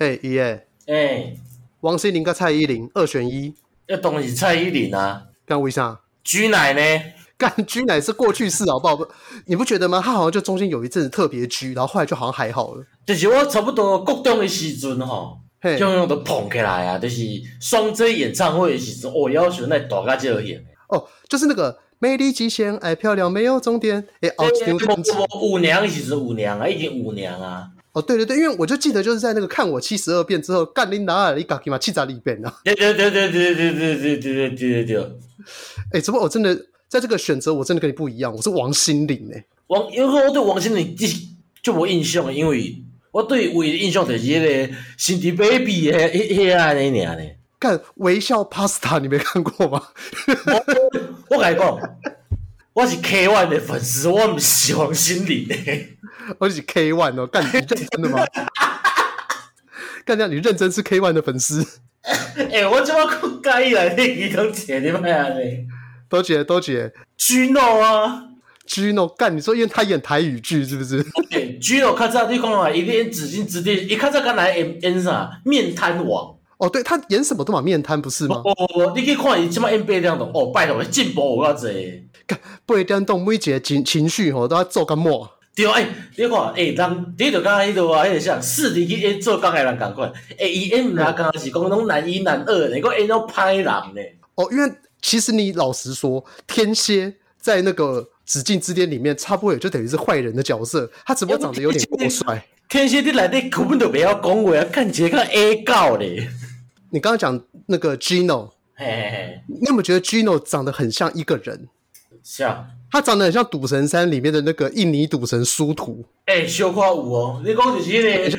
嘿，爷爷，哎、欸，王心凌跟蔡依林二选一，要当然是蔡依林啊。干为啥？居奶呢？干居奶是过去式，好不好？不，你不觉得吗？他好像就中间有一阵子特别居，然后后来就好像还好了。就是我差不多国中的时阵吼，就用都捧起来啊。就是双 J 演唱会的时阵，我要求那大家就演。哦，就是那个美丽极限，爱漂亮没有终点。哎、欸，哦，舞娘其实舞娘啊，已经舞娘啊。哦，对对对，因为我就记得就是在那个看我七十二变之后，干你哪里搞起嘛七十二变呢？对对对对对对对对对对对对。哎、欸，怎么我真的在这个选择，我真的跟你不一样，我是王心凌哎。王，因为我对王心凌就就无印象，因为我对唯一的印象就是那个 Cindy Baby 的迄迄啊那年呢。看微笑 Pasta，你没看过吗？我我跟你讲，我是 K One 的粉丝，我唔是王心凌的。我是 K One 哦，干你认真的吗？干这样你认真是 K One 的粉丝？哎、欸，我怎么可介意来你儿童节你妈呀你？多姐多姐，Gino 啊，Gino 干你说因为他演台语剧是不是？对，Gino 看这你讲啊，一演紫禁之巅，一看这刚来演演啥面瘫王。哦，对他演什么都嘛面瘫不是吗？哦，你可以看伊即马演八点档，哦，拜托，进步有够济。干八点档每一个情情绪吼都要做个么？对，哎、欸，你看，哎、欸，人你就刚刚迄度啊，迄个像四弟去演做工的人共款，哎、欸，伊演毋啦，刚刚是讲那种男一男二，你个演到歹人呢。哦，因为其实你老实说，天蝎在那个紫禁之巅里面，差不多也就等于是坏人的角色，他只不过长得有点过帅。天蝎你来底根本就不要讲话，看起来像 A 狗咧。你刚刚讲那个 Gino，嘿嘿嘿，你有没有觉得 Gino 长得很像一个人？像，他长得很像《赌神三》里面的那个印尼赌神殊途。哎、欸，小夸有哦，你讲就是那个，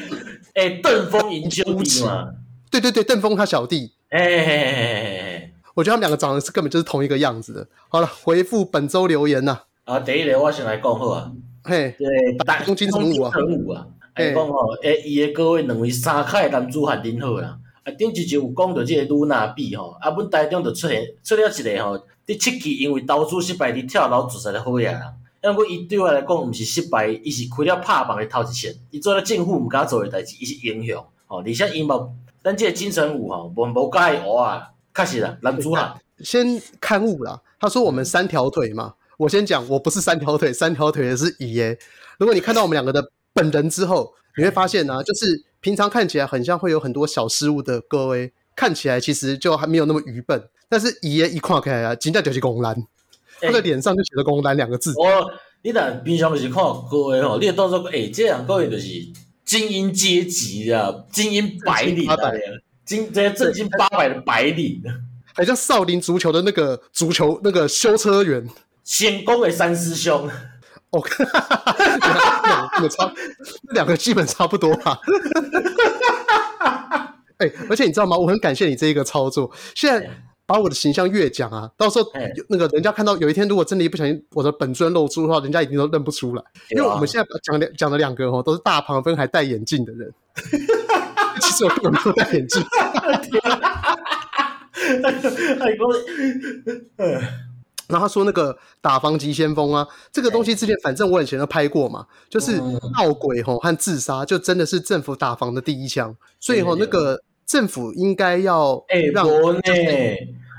哎、欸，邓丰赢兄弟嘛？对对对，邓峰他小弟。哎嘿嘿嘿嘿，我觉得他们两个长得是根本就是同一个样子的。好了，回复本周留言呐。啊，第一个我先来讲好啊。嘿，对，大东京城武啊，成武啊。哎，讲哦，哎，伊的各位两位三开男子汉真好啦。啊，顶一集有讲到即个露娜比吼，啊，阮台中就出现出了一个吼，第七期因为投资失败，伫跳楼自杀的好野人。因为伊对我来讲毋是失败，伊是开了拍板的头一线，伊做了政府毋敢做的代志，伊是英雄。吼，而且伊嘛，咱即个金城武吼，无无介意学啊，确实啦，男主啦。先刊物啦，他说我们三条腿嘛，我先讲，我不是三条腿，三条腿的是乙耶。如果你看到我们两个的本人之后，你会发现呢、啊，就是。平常看起来很像会有很多小失误的各位，看起来其实就还没有那么愚笨。但是爷爷一看开啊，真正就是公兰，他的脸上就写着“公然”两个字。我、哦，你但平常就是看各位吼，你也当作哎，这样各位就是精英阶级啊，精英白领啊，精这些正经八百的白领，还像少林足球的那个足球那个修车员，先攻的三师兄。哦，哈哈哈哈哈，两个差，两个基本差不多吧。哎、欸，而且你知道吗？我很感谢你这一个操作。现在把我的形象越讲啊，到时候那个人家看到有一天，如果真的一不小心我的本尊露出的话，人家一定都认不出来。因为我们现在讲两讲的两个哦，都是大旁分还戴眼镜的人。其实我根本没有戴眼镜。然后他说那个打房急先锋啊，这个东西之前反正我以前都拍过嘛，就是闹鬼吼和自杀，就真的是政府打房的第一枪，所以吼那个政府应该要哎让呢，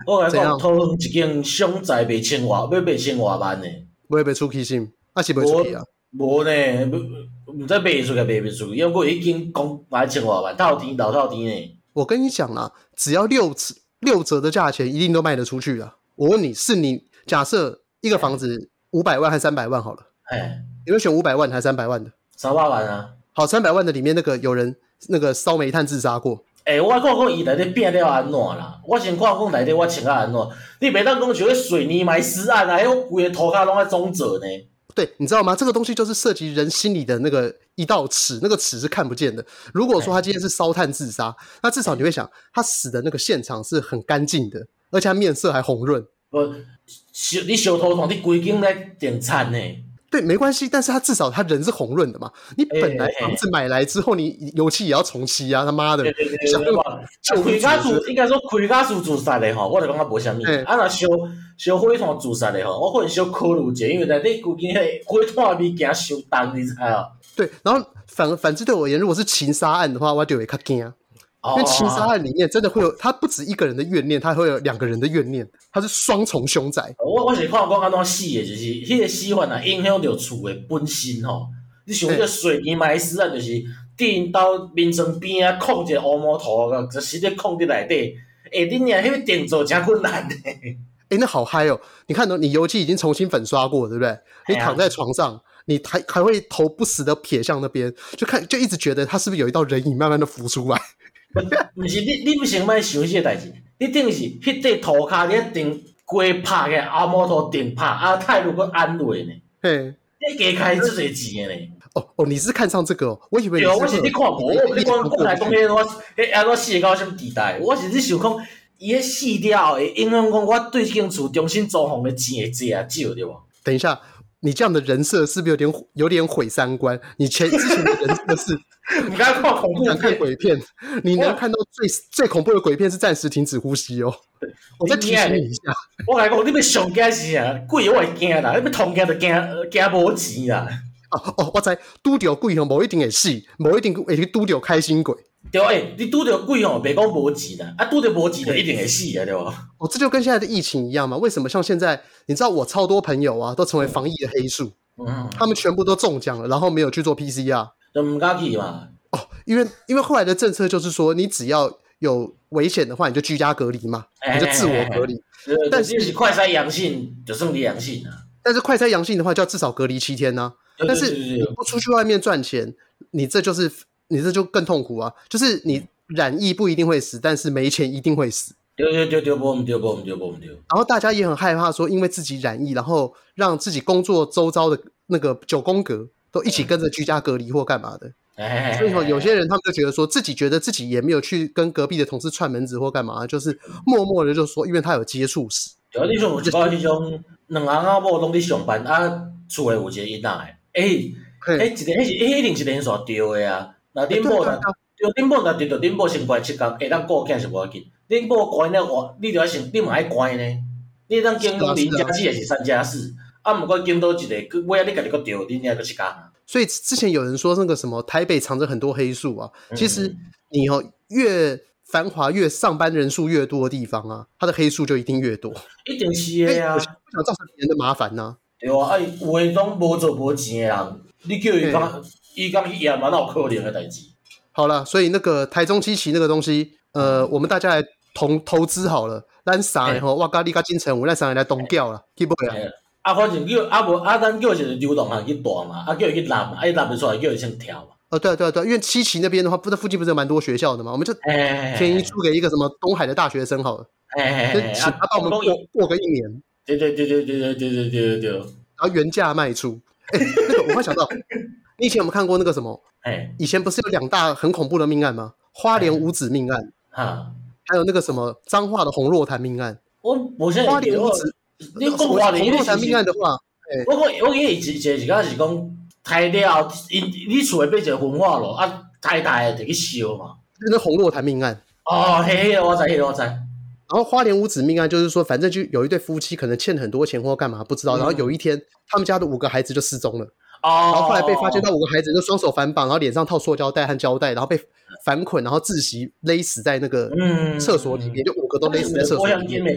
我来讲偷一间商宅被千瓦，被被千外万呢，不会被出气性，那是不会出去啊？无呢，不不再卖出去，卖不出去，因为我已经讲买千外万，到底老到底呢。我跟你讲啊，只要六折六折的价钱，一定都卖得出去啊。我问你是你。假设一个房子五百万还是三百万好了，哎，你会选五百万还是三百万的？三百万啊！好，三百万的里面那个有人那个烧煤炭自杀过。哎、欸，我看看伊内底变了安怎啦？我先看看内底我穿啊安怎？你别当讲像水泥埋尸案啊，还有规个涂骹拢在中者呢？对，你知道吗？这个东西就是涉及人心里的那个一道尺，那个尺是看不见的。如果说他今天是烧炭自杀，那至少你会想，他死的那个现场是很干净的，而且他面色还红润。呃，小你小偷，你规间来点餐呢？对，没关系，但是他至少他人是红润的嘛。你本来房子买来之后，你油漆也要重漆啊！他妈的，想干嘛？开家自应该说开家自自杀的哈，我就感觉无啥物。啊，若烧烧火炭自杀的哈，我可能小考虑者，因为内底规间迄火炭物件伤重，你知啊？对，然后反反之对我而言，如果是情杀案的话，我就会较惊。因为情杀案里面真的会有，他不止一个人的怨念，他会有两个人的怨念，他是双重凶宅。我我是看讲安怎死的，就是迄个死法啊，影响到厝的本身吼。你想迄个水泥埋尸啊，就是电到面床边啊，控一个乌毛头，就是咧控伫内底。哎，你娘，迄个电做真困难呢。哎，那好嗨哦！你看到你油漆已经重新粉刷过，对不对？你躺在床上，你还还会头不时的瞥向那边，就看就一直觉得他是不是有一道人影慢慢的浮出来。不是你，你不先莫想这个代志。你等于是迄块涂骹，你一定规拍个阿摩托顶拍，啊，态度阁安慰呢。嘿，你加开这侪钱呢？哦哦，你是看上这个？哦？我以为你是。对，我是你看无，我你讲讲来讲去，我迄安怎死到什么地带？我是你想讲，伊迄死掉会影响讲我对这间厝重新租房的钱会济啊少对无？等一下。你这样的人设是不是有点有点毁三观？你前之前的人设是，你刚刚看恐怖片，看鬼片，你能看到最最恐怖的鬼片是暂时停止呼吸哦。我再提醒你一下，我来讲，你别上惊是啊，鬼我会惊啦，你别同惊就惊惊无钱啦。哦哦，我知，拄到鬼吼，无一定会死，无一定会去拄到开心鬼。对，诶、欸，你拄着鬼哦，别讲无钱啦，啊，拄着无钱就一定会死啊，对吧？哦，这就跟现在的疫情一样嘛。为什么像现在，你知道我超多朋友啊，都成为防疫的黑数，嗯，他们全部都中奖了，然后没有去做 PCR，就唔敢去嘛。哦，因为因为后来的政策就是说，你只要有危险的话，你就居家隔离嘛，你就自我隔离。但是是快筛阳性就算你阳性啊。但是快筛阳性的话，就要至少隔离七天呢、啊。但是你不出去外面赚钱，你这就是。你这就更痛苦啊！就是你染疫不一定会死，但是没钱一定会死。对对对对，不不不不不不。然后大家也很害怕说，因为自己染疫，然后让自己工作周遭的那个九宫格都一起跟着居家隔离或干嘛的。哎。所以说，有些人他们就觉得说自己觉得自己也没有去跟隔壁的同事串门子或干嘛，就是默默的就说，因为他有接触史。对，你说我讲那种两阿阿某拢在上班啊，厝里有一个囡仔诶，哎，哎，一个那是一定是连续丢的啊。那恁某若就恁某若得着恁某先关七工，下当顾囝是无要紧。恁某关了话，你就要先，你嘛爱关呢。你当经过零加四也是三加四？啊，毋过经到一个，尾啊你家己阁着，恁遐个七工。所以之前有人说那个什么台北藏着很多黑数啊，其实你哦越繁华越上班人数越多的地方啊，它的黑数就一定越多。一定是的啊，不想造成别人的麻烦呐。对啊，啊，有诶拢无做无钱诶人，你叫伊讲。伊讲伊也蛮有可怜的代志。好了，所以那个台中七期那个东西，呃，我们大家来投投资好了。咱三个吼，我甲你甲金城武，咱三个来东叫了，去不了。啊，反正叫啊无啊，咱叫一个流动行去大嘛，啊叫伊去揽嘛，啊伊揽不出来，叫伊先跳嘛。哦，对对对，因为七期那边的话，不是附近不是有蛮多学校的嘛，我们就便宜租给一个什么东海的大学生好了，哎就请他帮我们过过个一年。对对对对对对对对对对。然后原价卖出。哎，那个我会想到。以前有没有看过那个什么？哎，以前不是有两大很恐怖的命案吗？花莲五子命案，哈，还有那个什么彰化的红若潭命案。我我现在花莲五子，你讲花莲洪若潭命案的话，我我我以前是是讲是讲抬掉，你你厝会变成焚化炉啊，太大的去烧嘛。那红若潭命案。哦，嘿，我知，我知。然后花莲五子命案就是说，反正就有一对夫妻可能欠很多钱或干嘛不知道，然后有一天他们家的五个孩子就失踪了。然后后来被发现到五个孩子就双手反绑，然后脸上套塑胶袋和胶带，然后被反捆，然后窒息勒死在那个厕所里面，就五个都勒死在厕所里面。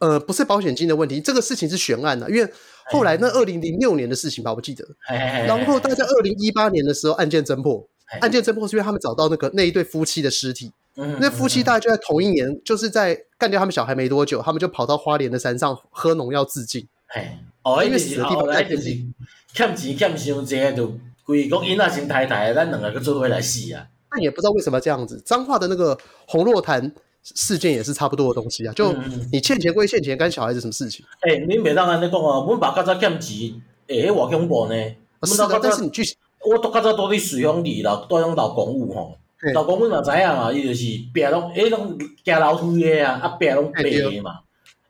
呃，不是保险金的问题，这个事情是悬案的，因为后来那二零零六年的事情吧，我记得。然后大概二零一八年的时候，案件侦破，案件侦破是因为他们找到那个那一对夫妻的尸体。那夫妻大概就在同一年，就是在干掉他们小孩没多久，他们就跑到花莲的山上喝农药自尽。哦，因为死的地方在附近。欠钱欠伤济，就规讲囡仔先太太，咱两个去做伙来死啊！但也不知道为什么这样子。彰化的那个洪若潭事件也是差不多的东西啊。就你欠钱归欠钱，干小孩子什么事情？哎、欸，你别当安尼讲啊！阮爸较早欠钱，哎、欸，偌恐怖呢？是啊，但是你去，我都较早都伫水乡里老，都用老公务吼。老公阮嘛知影嘛，伊就是壁拢哎拢行楼梯的啊，啊壁拢白的嘛。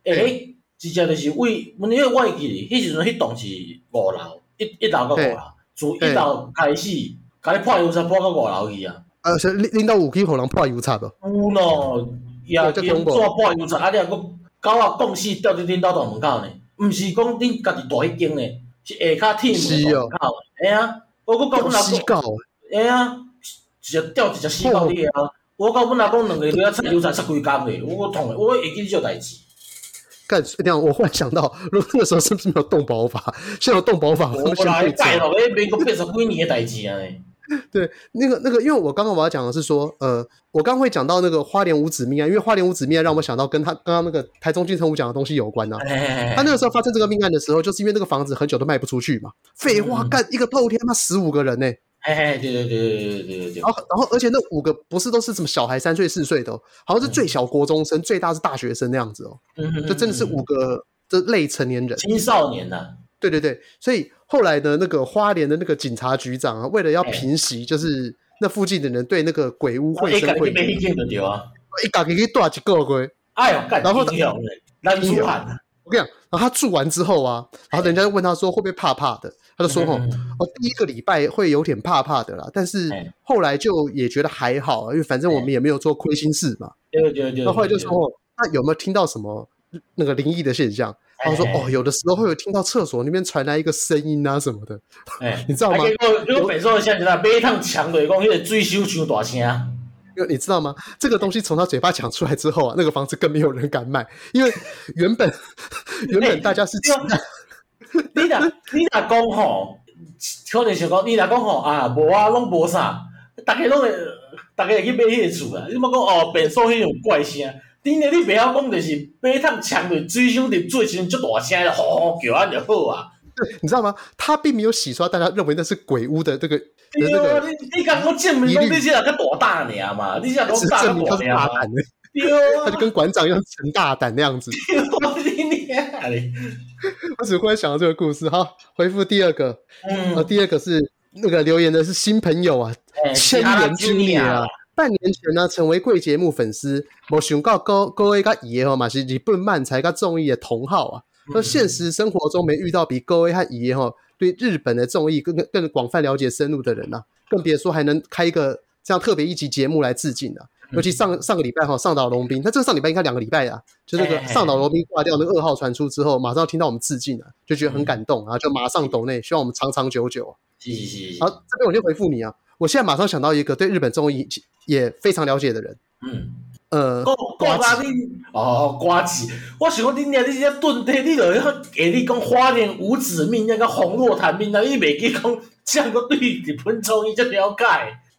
哎、欸，直接就是为，阮迄个我会记，迄时阵迄栋是五楼。一一楼到五楼，从一楼开始，甲你破油漆破到五楼去啊！啊，是恁恁兜有去互人破油漆无？有咯，也用纸破油漆，啊，你啊，佫狗仔讲死掉伫恁兜大门口呢？毋是讲恁家己大迄间呢，是下骹铁门大门口。哎呀，我讲到本来讲，哎呀，一只吊一只死狗的啊！我到阮阿公两个都要菜油菜吃几工的，我痛的，我会记这代志。干这样，我忽然想到，如果那个时候是不是没有动保法？现在有动保法，我先来改了，诶，民国八十几年的代志啊！对，那个那个，因为我刚刚我要讲的是说，呃，我刚刚会讲到那个花莲五子命案，因为花莲五子命案让我想到跟他刚刚那个台中金城武讲的东西有关啊。他那个时候发生这个命案的时候，就是因为那个房子很久都卖不出去嘛。废话，干一个透天，他妈十五个人呢。哎哎，对对对对对对对对。然后然后，而且那五个不是都是什么小孩三岁四岁的，好像是最小国中生，最大是大学生那样子哦。嗯就真的是五个这类成年人，青少年呐。对对对，所以。后来的那个花莲的那个警察局长啊，为了要平息，就是那附近的人对那个鬼屋会声会影，一搞给你多少几个鬼？哎呦，然后让你喊，我跟你讲，然后他住完之后啊，然后人家就问他说会不会怕怕的，他就说哦，哦，第一个礼拜会有点怕怕的啦，但是后来就也觉得还好，因为反正我们也没有做亏心事嘛。对对对。那后来就说，那有没有听到什么那个灵异的现象？他说：“哦，有的时候会有听到厕所那边传来一个声音啊什么的，哎，你知道吗？结果结果北宋现在每一趟墙的，讲那个水修修大声。因为你知道吗？这个东西从他嘴巴讲出来之后啊，那个房子更没有人敢买，因为原本 原本大家是。你若你若讲吼，可能想讲你若讲吼啊，无啊，拢无啥，逐个拢会，逐个会去买迄个厝啊。你莫讲哦，变数迄种怪声。”今年你不要讲，就是买一趟墙的水箱的最新就大声的吼吼叫安就好啊。对，你知道吗？他并没有洗刷大家认为那是鬼屋的这个。对啊，你你刚刚证明讲你是那个多大呢嘛？你是多大胆呢？他就跟馆长一样陈大胆那样子。我的天！我只忽然想到这个故事，好，回复第二个。嗯，第二个是那个留言的是新朋友啊，千年之恋啊。半年前呢，成为贵节目粉丝，没想到各各位个爷吼嘛是日本漫才个综艺的同好啊。那、嗯、现实生活中没遇到比各位和爷吼对日本的综艺更更广泛了解深入的人呐、啊，更别说还能开一个这样特别一集节目来致敬了、啊。尤其上上个礼拜哈，上岛龙兵，他这个上礼拜应该两个礼拜啊，就那个上岛龙兵挂掉那个噩耗传出之后，马上听到我们致敬了、啊，就觉得很感动，然后就马上抖内，希望我们长长久久。好，这边我就回复你啊。我现在马上想到一个对日本综艺也非常了解的人，嗯，呃，瓜子，哦，瓜子，我想讲你俩你这盾体，你着要给你讲花莲五子命那个红若潭命，那你袂记讲这样个对日本综艺这了解？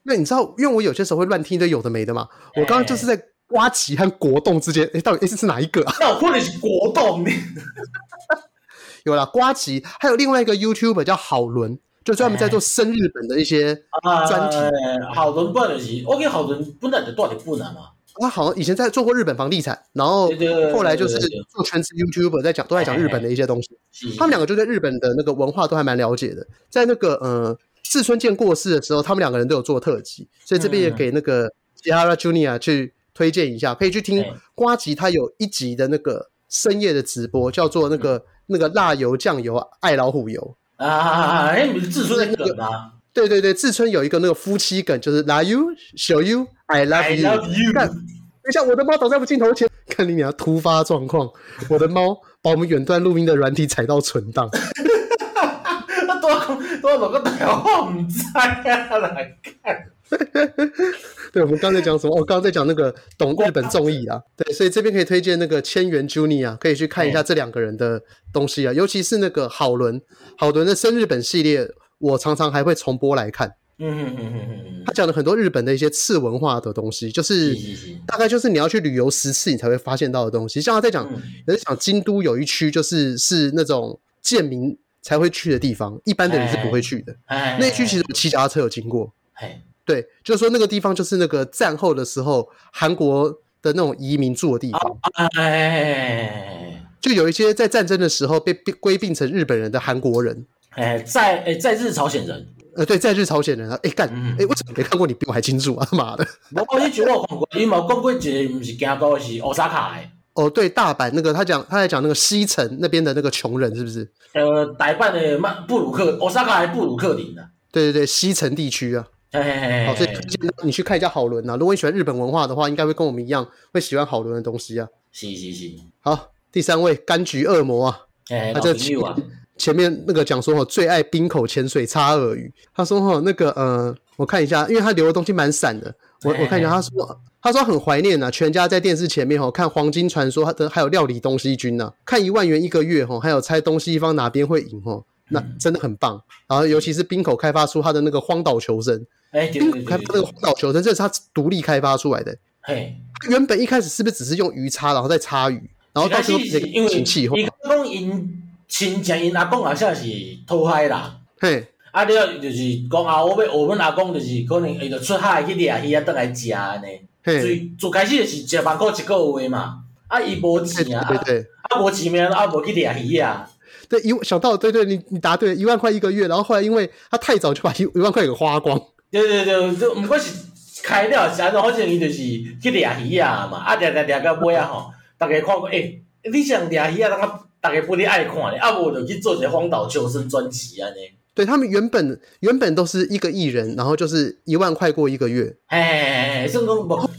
那你知道，因为我有些时候会乱听一堆有的没的嘛。我刚刚就是在瓜子和国栋之间，诶、欸、到底这是哪一个啊？那我可能是国栋。有啦，瓜子，还有另外一个 YouTuber 叫好伦。就专门在做生日本的一些专题。好伦不能是，，OK，好伦不能的到底不难嘛。他好像以前在做过日本房地产，然后后来就是做全职 YouTuber，在讲都在讲日本的一些东西。他们两个就对日本的那个文化都还蛮了解的。在那个呃志村健过世的时候，他们两个人都有做特辑，所以这边也给那个吉哈拉 Junior 去推荐一下，可以去听瓜吉他有一集的那个深夜的直播，叫做那个那个辣油酱油爱老虎油。啊，哎，你是志村的梗吗？对对对，志村有一个那个夫妻梗，就是 Love you, show you, I love you。看，等一下，我的猫倒在我镜头前，看你俩突发状况，我的猫把我们远端录音的软体踩到存档。多多少个台话我们猜啊，来看。对，我们刚才讲什么？我、哦、刚刚在讲那个懂日本综艺啊。对，所以这边可以推荐那个千元 Junior 啊，可以去看一下这两个人的东西啊。尤其是那个好伦，好伦的生日本系列，我常常还会重播来看。嗯嗯嗯嗯嗯，他讲了很多日本的一些次文化的东西，就是大概就是你要去旅游十次，你才会发现到的东西。像他在讲，有在讲京都有一区，就是是那种贱民才会去的地方，一般的人是不会去的。那一区其实骑脚踏车有经过。对，就是说那个地方就是那个战后的时候韩国的那种移民住的地方，哎，就有一些在战争的时候被归并成日本人的韩国人，哎，在哎在日朝鲜人，呃，对，在日朝鲜人啊，哎干，哎，为什么没看过？你比我还清楚啊，妈的！我你觉得我看过，你冇讲过一个不是京都，是奥萨卡的。哦，对，大阪那个他讲他在讲那个西城那边的那个穷人是不是？呃，大阪的曼布鲁克，奥萨卡还布鲁克林呢？对对对，西城地区啊。嘿嘿嘿，好，所以你去看一下好伦啊。如果你喜欢日本文化的话，应该会跟我们一样会喜欢好伦的东西啊。行行行。好，第三位柑橘恶魔啊，他这个前面那个讲说哦，最爱冰口潜水叉鳄鱼。他说哦，那个呃，我看一下，因为他留的东西蛮散的，我我看一下，他说他说很怀念呐，全家在电视前面哦看《黄金传说》，他的还有料理东西君呐，看一万元一个月哈，还有猜东西方哪边会赢哦，那真的很棒。然后尤其是冰口开发出他的那个荒岛求生，哎，冰口开发那个荒岛求生，这是他独立开发出来的。嘿，原本一开始是不是只是用鱼叉，然后再插鱼，然后到时候因为气候。亲情因阿公好像是偷海啦，嘿，啊，了就是讲啊，我要学阮阿公，就是可能伊就出海去掠鱼啊，倒来食安尼。所以最开始就是一万块一个月嘛，啊，伊无钱啊，啊，无钱咩，啊，无去掠鱼啊。对，一想到对对，你你答对，一万块一个月，然后后来因为他太早就把一 一万块给花光。对对对，就毋过是开了是安怎，反正伊就是去掠鱼啊嘛，啊，掠掠掠到尾啊吼，大家看过，诶，你想掠鱼啊，当个。大家不哩爱看咧，啊无就去做一个荒岛求生专辑安尼。对，他们原本原本都是一个艺人，然后就是一万块过一个月。嘿嘿嘿嘿，算讲无，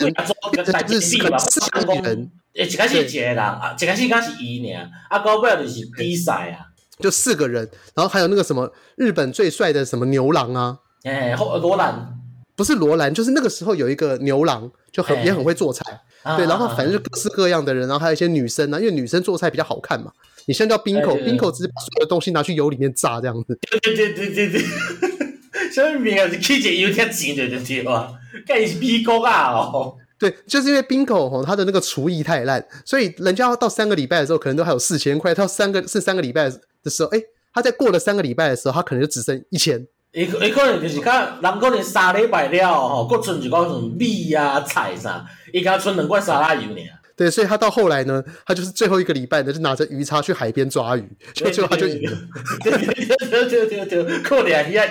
为了做个代志嘛，四个人，诶，一开始一个人，啊，一开始刚是伊尔，啊，到尾就是比赛啊，就四个人，然后还有那个什么日本最帅的什么牛郎啊，诶，罗兰，不是罗兰，就是那个时候有一个牛郎，就很也很会做菜。对，然后反正就各式各样的人，然后还有一些女生呢，因为女生做菜比较好看嘛。你像叫冰口，冰口只是把所有的东西拿去油里面炸这样子。对对对对对对，什么名啊？是 去一个油田钱对对对哇？该是美国啊哦。对，就是因为冰口吼他的那个厨艺太烂，所以人家要到三个礼拜的时候，可能都还有四千块。到三个是三个礼拜的时候，哎，他在过了三个礼拜的时候，他可能就只剩一千。伊伊可能就是看人可能三礼拜了吼，搁剩一寡什么米啊菜啥，伊甲剩两罐沙拉油尔。对，所以他到后来呢，他就是最后一个礼拜呢，就拿着鱼叉去海边抓鱼，就最后他就赢了。对对对对对对，可怜一样。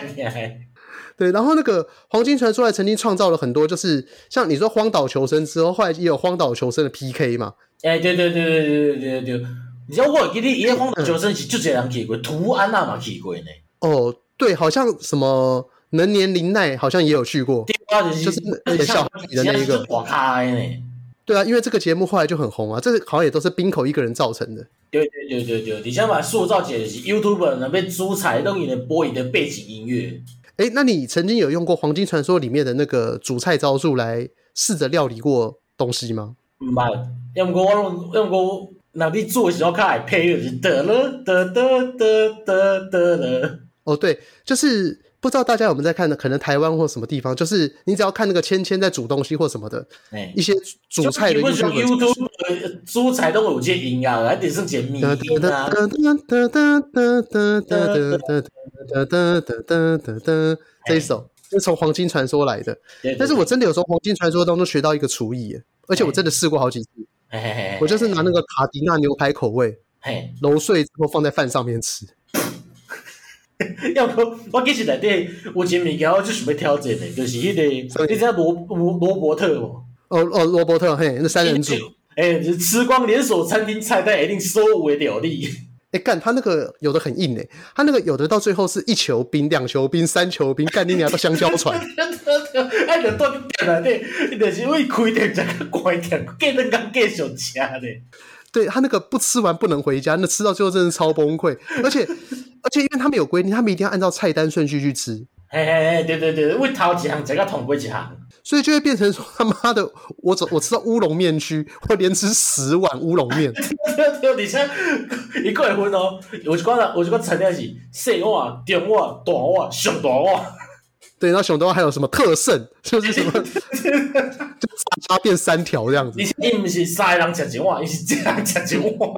对，然后那个黄金传说还曾经创造了很多，就是像你说荒岛求生之后，后来也有荒岛求生的 PK 嘛。哎，对对对对对对对对，你知道我记得伊个荒岛求生是就这人去过，图安娜嘛去过呢。哦。对，好像什么能年林奈好像也有去过，就是那个小孩的那一个。对啊，因为这个节目后来就很红啊，这个好像也都是冰口一个人造成的。对对对对对，你想把塑造起来是 YouTuber 那边煮菜弄你的播你的背景音乐。哎，那你曾经有用过《黄金传说》里面的那个煮菜招数来试着料理过东西吗？唔系，要唔过我用，要唔过那你做的时候看来配乐是得了得得得得得了。哦，对，就是不知道大家有没有在看的，可能台湾或什么地方，就是你只要看那个芊芊在煮东西或什么的，欸、一些煮菜的 YouTube，煮菜都有这音乐，还得是解密音啊。这一首是从《黄金传说》来的，但是我真的有从《黄金传说》当中学到一个厨艺，而且我真的试过好几次。我就是拿那个卡迪娜牛排口味，揉碎之后放在饭上面吃。要不我其实内底有一个物件，我就想要挑战的，就是迄、那个，你知道罗罗罗伯特哦哦，罗伯特嘿，那三人组，哎，就是吃光连锁餐厅菜单一定所有的料理。哎，干他那个有的很硬诶，他那个有的到最后是一球冰、两球冰、三球冰，干你娘到香蕉船。哎，就断断内底，你就是为开店才个关店，给人家继续吃的。对他那个不吃完不能回家，那吃到最后真的超崩溃，而且。而且因为他们有规定，他们一定要按照菜单顺序去吃。嘿嘿嘿，对对对，为头几行，这个统归几行，所以就会变成说他妈的，我走我吃到乌龙面区，我连吃十碗乌龙面。而且一个会分哦，我就讲了，我就讲菜单是细碗、中碗、大碗、上大碗。对，然后上大碗还有什么特盛，就是什么 就差变三条这样子。你你不是三个人吃一碗，你是一人吃一碗。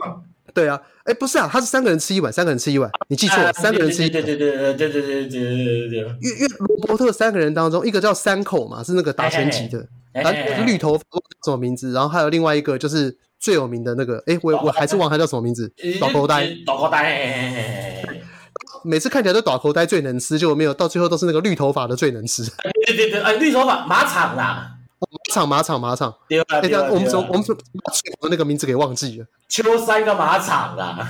对啊，哎，不是啊，他是三个人吃一碗，三个人吃一碗，你记错了，三个人吃一碗。对对对对对对对对对对。因因为罗伯特三个人当中，一个叫三口嘛，是那个打拳击的，然后绿头发什么名字？然后还有另外一个就是最有名的那个，哎，我我还是忘他叫什么名字，倒口呆。倒口呆。每次看起来都倒口呆最能吃，结果没有，到最后都是那个绿头发的最能吃。对对对，哎，绿头发马场啦。马场马场马场，对啊，哎，我们从我们从最红的那个名字给忘记了。秋山个马场啊，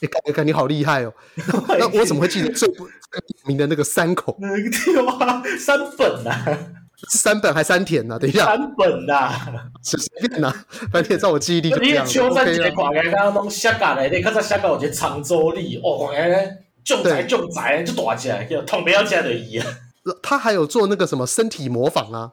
你看，你看，你好厉害哦！那我怎么会记得最不有名的那个山口？对啊，山本啊。山本还山田啊？等一下，山本呐，随便呐，反正照我记忆力就这样。你秋山一个看起来刚刚弄下架来，你看这下架有些长州力哦，哎，重宅重宅就大起来，叫统不要起来的一样。他还有做那个什么身体模仿啊，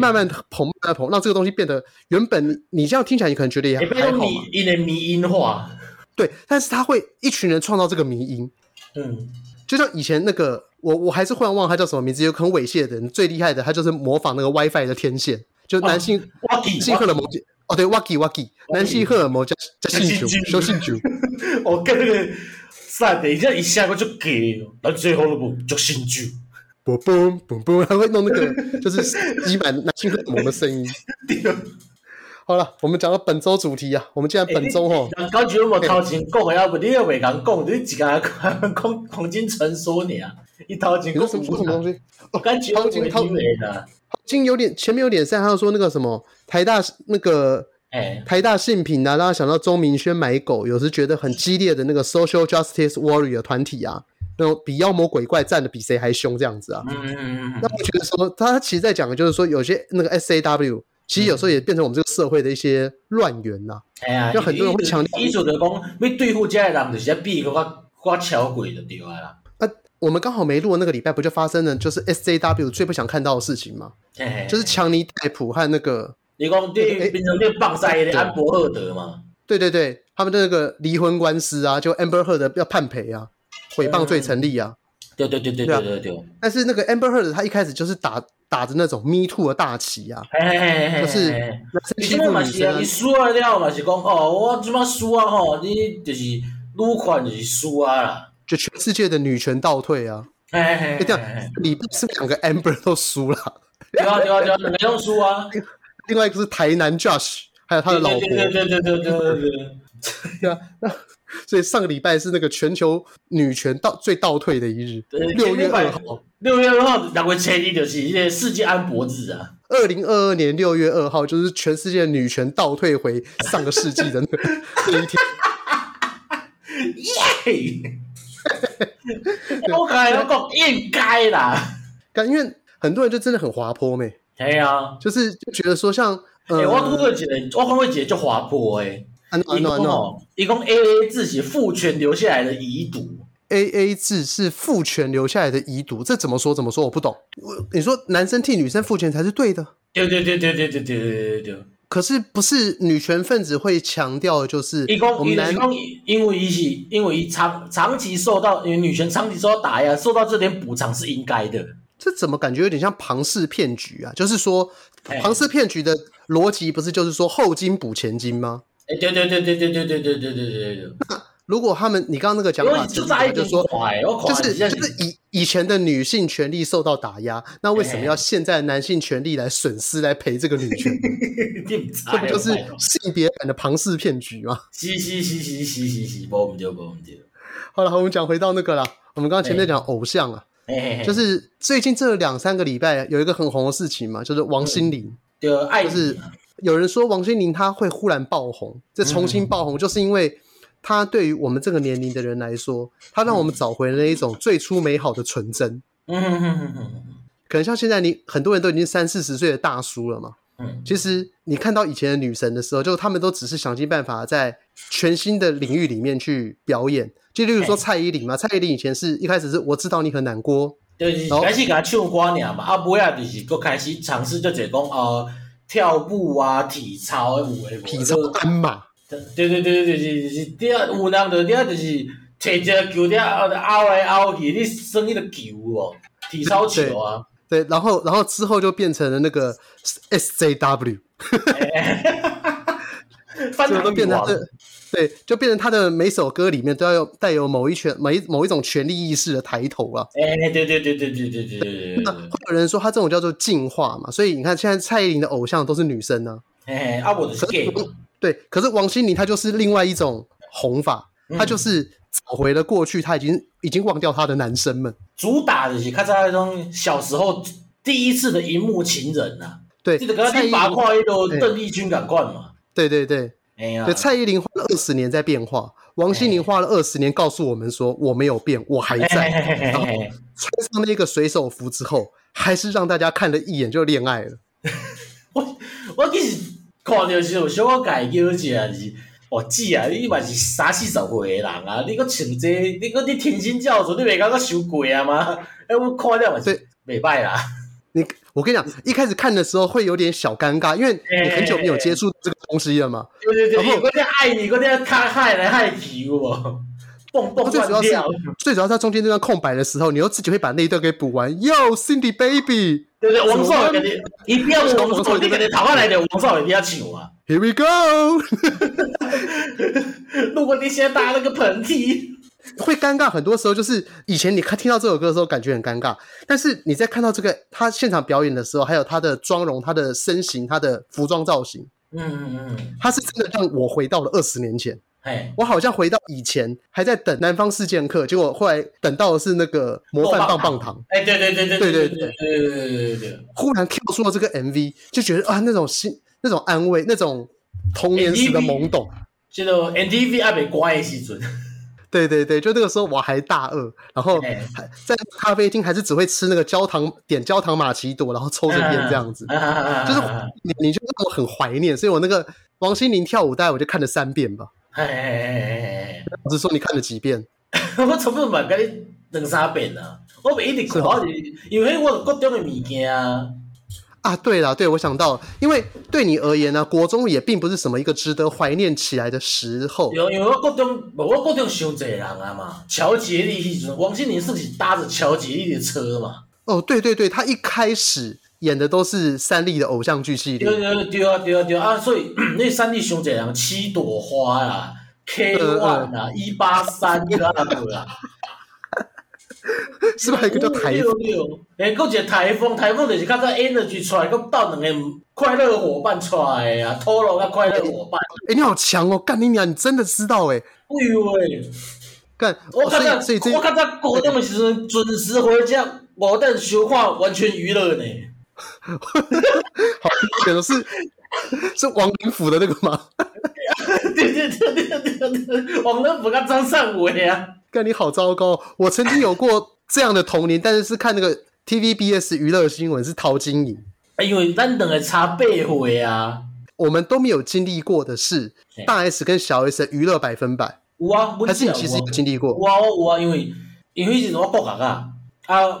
慢慢捧，慢慢捧，让这个东西变得原本你你这样听起来你可能觉得也还好嘛，因为迷因化，对，但是他会一群人创造这个迷音，嗯，就像以前那个。我我还是忽然忘了他叫什么名字，有很猥亵的人，最厉害的他就是模仿那个 WiFi 的天线，就男性性荷尔蒙哦，对，Waki Waki，男性荷尔蒙加加性酒，修性酒。我跟那个三等一下一下我就给，然后最后那部就性酒，嘣嘣嘣嘣，还会弄那个 就是挤满男性荷尔蒙的声音。好了，我们讲到本周主题啊，我们既然本周吼，高级我掏钱讲的，要不你也未敢讲，你只敢讲黄金传说呢？一掏钱讲什么什么东西？我感觉掏金掏的，掏金有点前面有点像，他又说那个什么台大那个，哎，台大性平啊，让他想到钟明轩买狗，有时觉得很激烈的那个 social justice warrior 团体啊，那种比妖魔鬼怪站的比谁还凶这样子啊。嗯嗯嗯，那我觉得说他其实在讲的就是说，有些那个 SAW。其实有时候也变成我们这个社会的一些乱源呐。哎呀，就很多人会强调，意思就是讲，要对付这些人，就是要比个我我巧鬼的对啊我们刚好没录的那个礼拜，不就发生了就是 SJW 最不想看到的事情吗？就是强尼戴普和那个，你讲对变成变棒赛的安伯赫德嘛？对对对，他们的那个离婚官司啊，就 Amber Heard 要判赔啊，诽谤罪成立啊！对对对对对对对。但是那个 Amber Heard 他一开始就是打打着那种 Me Too 的大旗啊，就是你输了嘛是啊，你输了了嘛是讲哦，我怎么输啊吼，你就是女款就是输啊啦，就全世界的女权倒退啊！哎哎哎，这样，你不是两个 Amber 都输了？对啊对啊对啊，没用输啊。另外一个是台南 Judge，还有他的老婆。对对对对对对对，对啊那。所以上个礼拜是那个全球女权倒最倒退的一日，六月二号。六月二号，两位前一就是世界安博日啊。二零二二年六月二号，就是全世界女权倒退回上个世纪的那 一天。耶！我感觉讲应该啦，但因为很多人就真的很滑坡咩。对啊，就是就觉得说像，呃，欸、我看过一个，我看过一个就滑坡诶。一共一共 A A 自己父权留下来的遗毒。A A 制是父权留下来的遗毒，这怎么说？怎么说？我不懂。你说男生替女生付钱才是对的？对对对对对对对对对。可是不是女权分子会强调的就是，我们男因为一起因为长长期受到因为女权长期受到打压，受到这点补偿是应该的。这怎么感觉有点像庞氏骗局啊？就是说庞氏骗局的逻辑不是就是说后金补前金吗？哎，对对对对对对对对对对对对。如果他们，你刚刚那个讲法，就是说，就是就是以以前的女性权利受到打压，那为什么要现在男性权利来损失来赔这个女权？这不就是性别版的庞氏骗局吗？嘻嘻嘻嘻嘻嘻嘻，不不不不。好了，我们讲回到那个了。我们刚刚前面讲偶像啊，就是最近这两三个礼拜有一个很红的事情嘛，就是王心凌，就是有人说王心凌她会忽然爆红，这重新爆红，就是因为。她对于我们这个年龄的人来说，她让我们找回了那一种最初美好的纯真。嗯可能像现在你很多人都已经三四十岁的大叔了嘛。嗯，其实你看到以前的女神的时候，就他们都只是想尽办法在全新的领域里面去表演。就例如说蔡依林嘛，蔡依林以前是一开始是我知道你很难过，对，开始给他唱歌尔嘛，啊，不要就是都开始尝试就这种呃跳步啊、体操的舞的，体操鞍马。对对对对，就是是，第二有人就第二就是摕一个球，第二拗来拗去，你生一个球哦，体操球啊。对，然后然后之后就变成了那个 SJW，翻转都变成对，就变成他的每首歌里面都要有带有某一权、某一某一种权力意识的抬头啊。哎，对对对对对对对对。那会有人说他这种叫做进化嘛？所以你看现在蔡依林的偶像都是女生呢。哎，啊，我的是 gay。对，可是王心凌她就是另外一种红法，她就是找回了过去，她已经已经忘掉她的男生们。主打的是看在那种小时候第一次的荧幕情人呐、啊。对，记得刚刚你八块一都邓丽君感冠嘛？对对对，对蔡依林花了二十年在变化，王心凌花了二十年告诉我们说我没有变，我还在。然后穿上那个水手服之后，还是让大家看了一眼就恋爱了。我我其实看到时候小我改叫一下是，我姐啊，你嘛是三四十岁的人啊，你个穿这，你个你天生教主，你袂感觉伤贵啊吗？哎，我看了嘛是袂歹啦。你我跟你讲，一开始看的时候会有点小尴尬，因为你很久没有接触这个东西了嘛。对对对，我在爱你，我在看害来害去我，蹦蹦最主要是最主要在中间那段空白的时候，你又自己会把那一段给补完。Yo Cindy Baby，对对，王少伟，一定要王少伟，你跟你讨来的王少伟一定要请啊。Here we go。如果你现在打了个喷嚏。会尴尬，很多时候就是以前你看听到这首歌的时候感觉很尴尬，但是你在看到这个他现场表演的时候，还有他的妆容、他的身形、他的服装造型，嗯嗯嗯，他是真的让我回到了二十年前，哎，我好像回到以前还在等南方四剑客，结果后来等到的是那个模范棒棒糖，哎，对对对对对对对对对对。对，忽然跳出了这个 MV，就觉得啊那种心、那种安慰、那种童年时的懵懂，这个 NTV 还没关的时阵。对对对，就那个时候我还大二，然后还在咖啡厅，还是只会吃那个焦糖点焦糖玛奇朵，然后抽着烟这样子，就是你你就让我很怀念，所以我那个王心凌跳舞大概我就看了三遍吧。我是说你看了几遍？我差不多嘛，跟你两三遍啊，我每一直看，因为我各种的物件啊。啊，对了，对，我想到，因为对你而言呢、啊，国中也并不是什么一个值得怀念起来的时候。有，因为我国中，我国中伤济人啊嘛。乔杰利迄阵，王心凌是不是搭着乔杰利的车嘛？哦，对对对，他一开始演的都是三立的偶像剧系列。对对对啊对啊对啊，啊，所以 那三立伤济人，七朵花啦，K One 啊，一八三啦，对啦。是不是还有一个叫台风？诶，搁一个台风，台风就是较早 energy 出来，搁到两个快乐伙伴出来啊，拖罗个快乐伙伴。诶、欸，你好强哦！干你娘，你真的知道诶。哎呦喂！干，我刚才我刚才高中的时阵准时回家，我等收看完全娱乐呢。好，可能是是王仁甫的那个吗？对对对对对对，王仁甫跟张善伟啊。干你好糟糕！我曾经有过这样的童年，但是是看那个 TVBS 娱乐新闻，是陶晶莹。哎呦，咱等个差八回啊！我们都没有经历过的是大 S 跟小 S 的娱乐百分百。有啊，还是你其实有经历过？有啊，有啊，因为因为是我国家啊，啊，我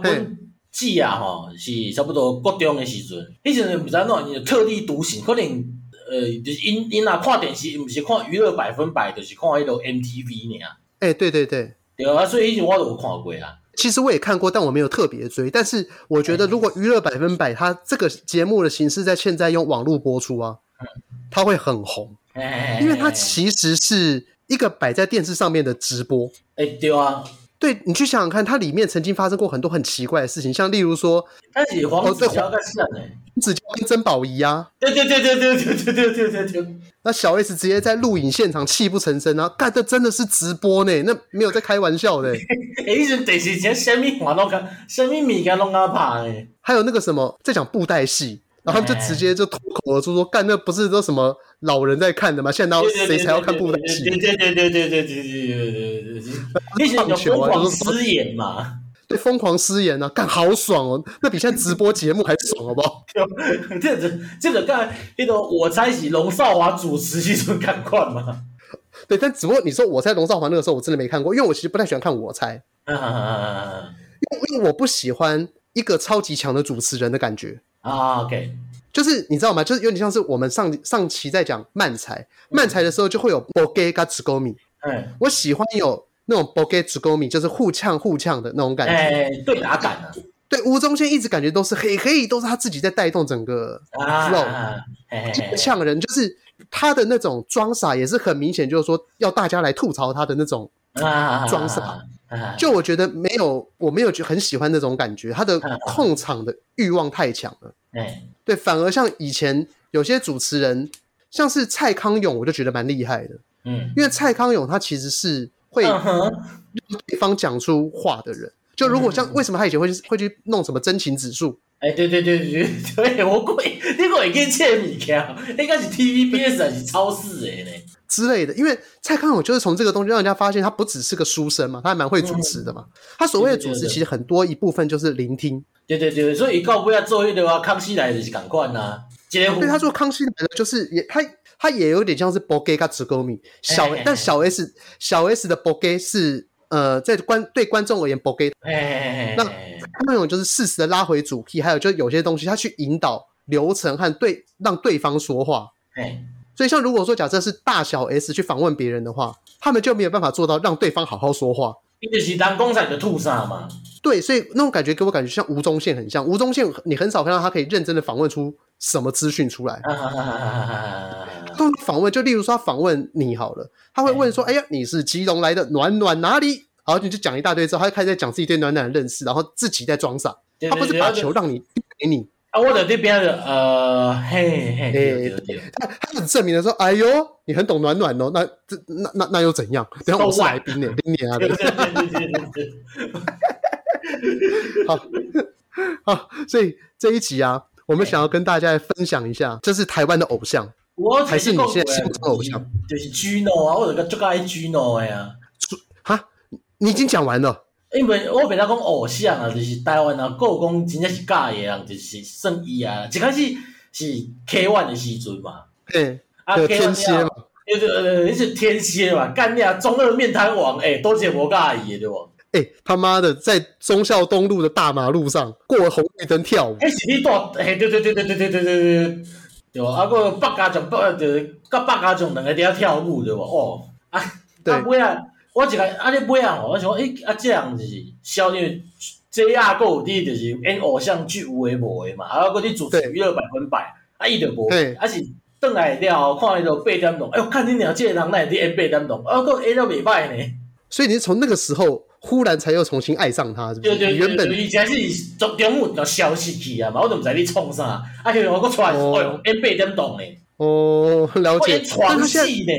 姐啊，吼是差不多国中的时阵，迄阵不知道哪，特立独行，可能呃，就是因因啊看电视，不是看娱乐百分百，就是看迄个 MTV 呢。哎，对对对。对啊，所以以前我都有看过啊。其实我也看过，但我没有特别追。但是我觉得，如果娱乐百分百它这个节目的形式在现在用网络播出啊，它会很红，因为它其实是一个摆在电视上面的直播。哎，对啊，对，你去想想看，它里面曾经发生过很多很奇怪的事情，像例如说，但是黄子佼跟子佼跟曾宝仪啊，对对对对对对对对对对。那小 S 直接在录影现场泣不成声啊！干，这真的是直播呢，那没有在开玩笑的。哎，以前电视前什么话都看，什么物件拢阿拍诶。还有那个什么，在讲布袋戏，然后就直接就脱口而出说：“干，那不是都什么老人在看的吗？现在谁才要看布袋戏？”对对对对对对对对对对对对。以前有疯狂失言嘛？对，疯狂失言啊，干好爽哦！那比现在直播节目还爽，好不好？这个这个刚才那个我猜是龙少华主持一种感官嘛？对，但只不过你说我猜龙少华那个时候我真的没看过，因为我其实不太喜欢看我猜，啊啊啊啊、因为因为我不喜欢一个超级强的主持人的感觉啊。OK，就是你知道吗？就是有点像是我们上上期在讲慢才，慢才的时候就会有波给跟直勾米。嗯，我喜欢有。那种 boge z g o m i 就是互呛互呛的那种感觉，哎，对打感啊。对，吴宗宪一直感觉都是嘿嘿，都是他自己在带动整个 flow，呛人就是他的那种装傻也是很明显，就是说要大家来吐槽他的那种装傻。就我觉得没有，我没有就很喜欢那种感觉，他的 控场的欲望太强了。哎，对，反而像以前有些主持人。像是蔡康永，我就觉得蛮厉害的。嗯，因为蔡康永他其实是会让对方讲出话的人。就如果像为什么他以前会会去弄什么真情指数？哎，对对对对对，我贵，你可以跟切米克，应该是 TVBS 还是超市的呢之类的。因为蔡康永就是从这个东西让人家发现他不只是个书生嘛，他还蛮会主持的嘛。他所谓的主持其实很多一部分就是聆听。对对对，所以到尾要做那个话，康熙来的就是赶快呐。对，他说康熙来了就是也他他也有点像是波给跟直勾米小，但小 S 小 S 的波给是。呃，在观对观众而言，b o g a。那他们有就是适时的拉回主题，还有就有些东西，他去引导流程和对让对方说话。所以像如果说假设是大小 S 去访问别人的话，他们就没有办法做到让对方好好说话。你就是当公仔的吐沙嘛。对，所以那种感觉给我感觉像吴宗宪很像。吴宗宪你很少看到他可以认真的访问出什么资讯出来。都访问，就例如说他访问你好了，他会问说：“哎呀，你是基隆来的，暖暖哪里？”然后你就讲一大堆之后，他就开始在讲自己对暖暖的认识，然后自己在装傻。他不是把球让你给你啊，我的这边的呃，嘿嘿，他他很证明的说：“哎呦，你很懂暖暖哦。”那这那那那又怎样？等下我是来宾呢，零年啊。好 好，所以这一集啊，我们想要跟大家来分享一下，这是台湾的偶像。我还是你现在心目中的偶像，就是 Gino 啊，我有个最爱 Gino 的呀。哈，你已经讲完了。因为我别他讲偶像啊，就是台湾啊，个讲真正是假的人，就是算伊啊。一开始是 K One 的时阵嘛，嘿，啊天蝎嘛，对对对，你是天蝎嘛，干你啊，中二面瘫王，哎，都是无假伊的对不？哎，他妈的，在忠孝东路的大马路上过红绿灯跳舞，哎，是你大，哎，对对对对对对对对。对对啊，个北家将北就是甲北家将两个在遐跳舞对无？哦，啊，啊尾啊，我一个啊，你买啊，我想讲，诶，啊，这样就是小女 JR 个有滴就是演偶像剧有诶无诶嘛，啊，个你主持娱乐百分百，啊，伊就无，啊是转来了后看伊就八点钟，哎呦，看你俩这个人会伫演八点钟，啊，个演了袂歹呢。所以你是从那个时候。忽然才又重新爱上他，是不是？对对对，原本以前是中中午就消失去啊嘛，我都毋知你创啥，啊，现在我出来，哎呦，演八点档呢。哦，了解。床戏呢？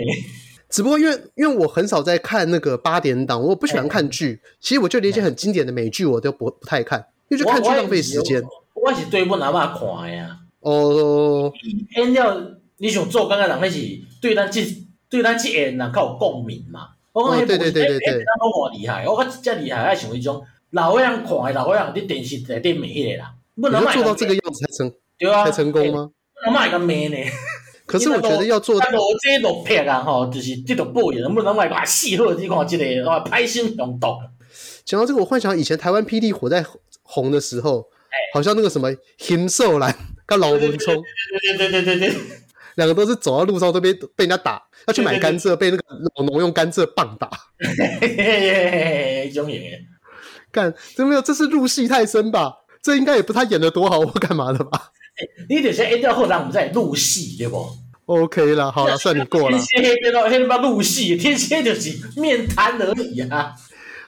只不过因为因为我很少在看那个八点档，我不喜欢看剧。其实我就连一些很经典的美剧我都不不太看，因为就看剧浪费时间。我是对不哪怕看的呀。哦。演了，你想做刚刚人那是对咱这对咱这演人较有共鸣嘛？我讲，对对对对对，我讲厉害，我讲真厉害，爱像迄种老岁仔看的，老岁仔伫电视内底骂迄个啦。不能做到这个样子才成，对啊，才成功吗？我卖个骂呢。可是我觉得要做到。我这都拍啊，吼，就是这都播，能不能来把戏，或者你看这个，哇，拍心动动。讲到这个，我幻想以前台湾霹雳火在红的时候，好像那个什么金秀兰跟老文聪，对对对对对对。两个都是走到路上都被被人家打，要去买甘蔗，被那个老农用甘蔗棒打。中演员，干，这没有，这是入戏太深吧？这应该也不他演的多好或干嘛的吧？你得先 A 掉后，让我们再入戏，对不？OK 了，好了，算你过了。天蝎变到黑他妈入戏，天蝎就是面瘫而已啊。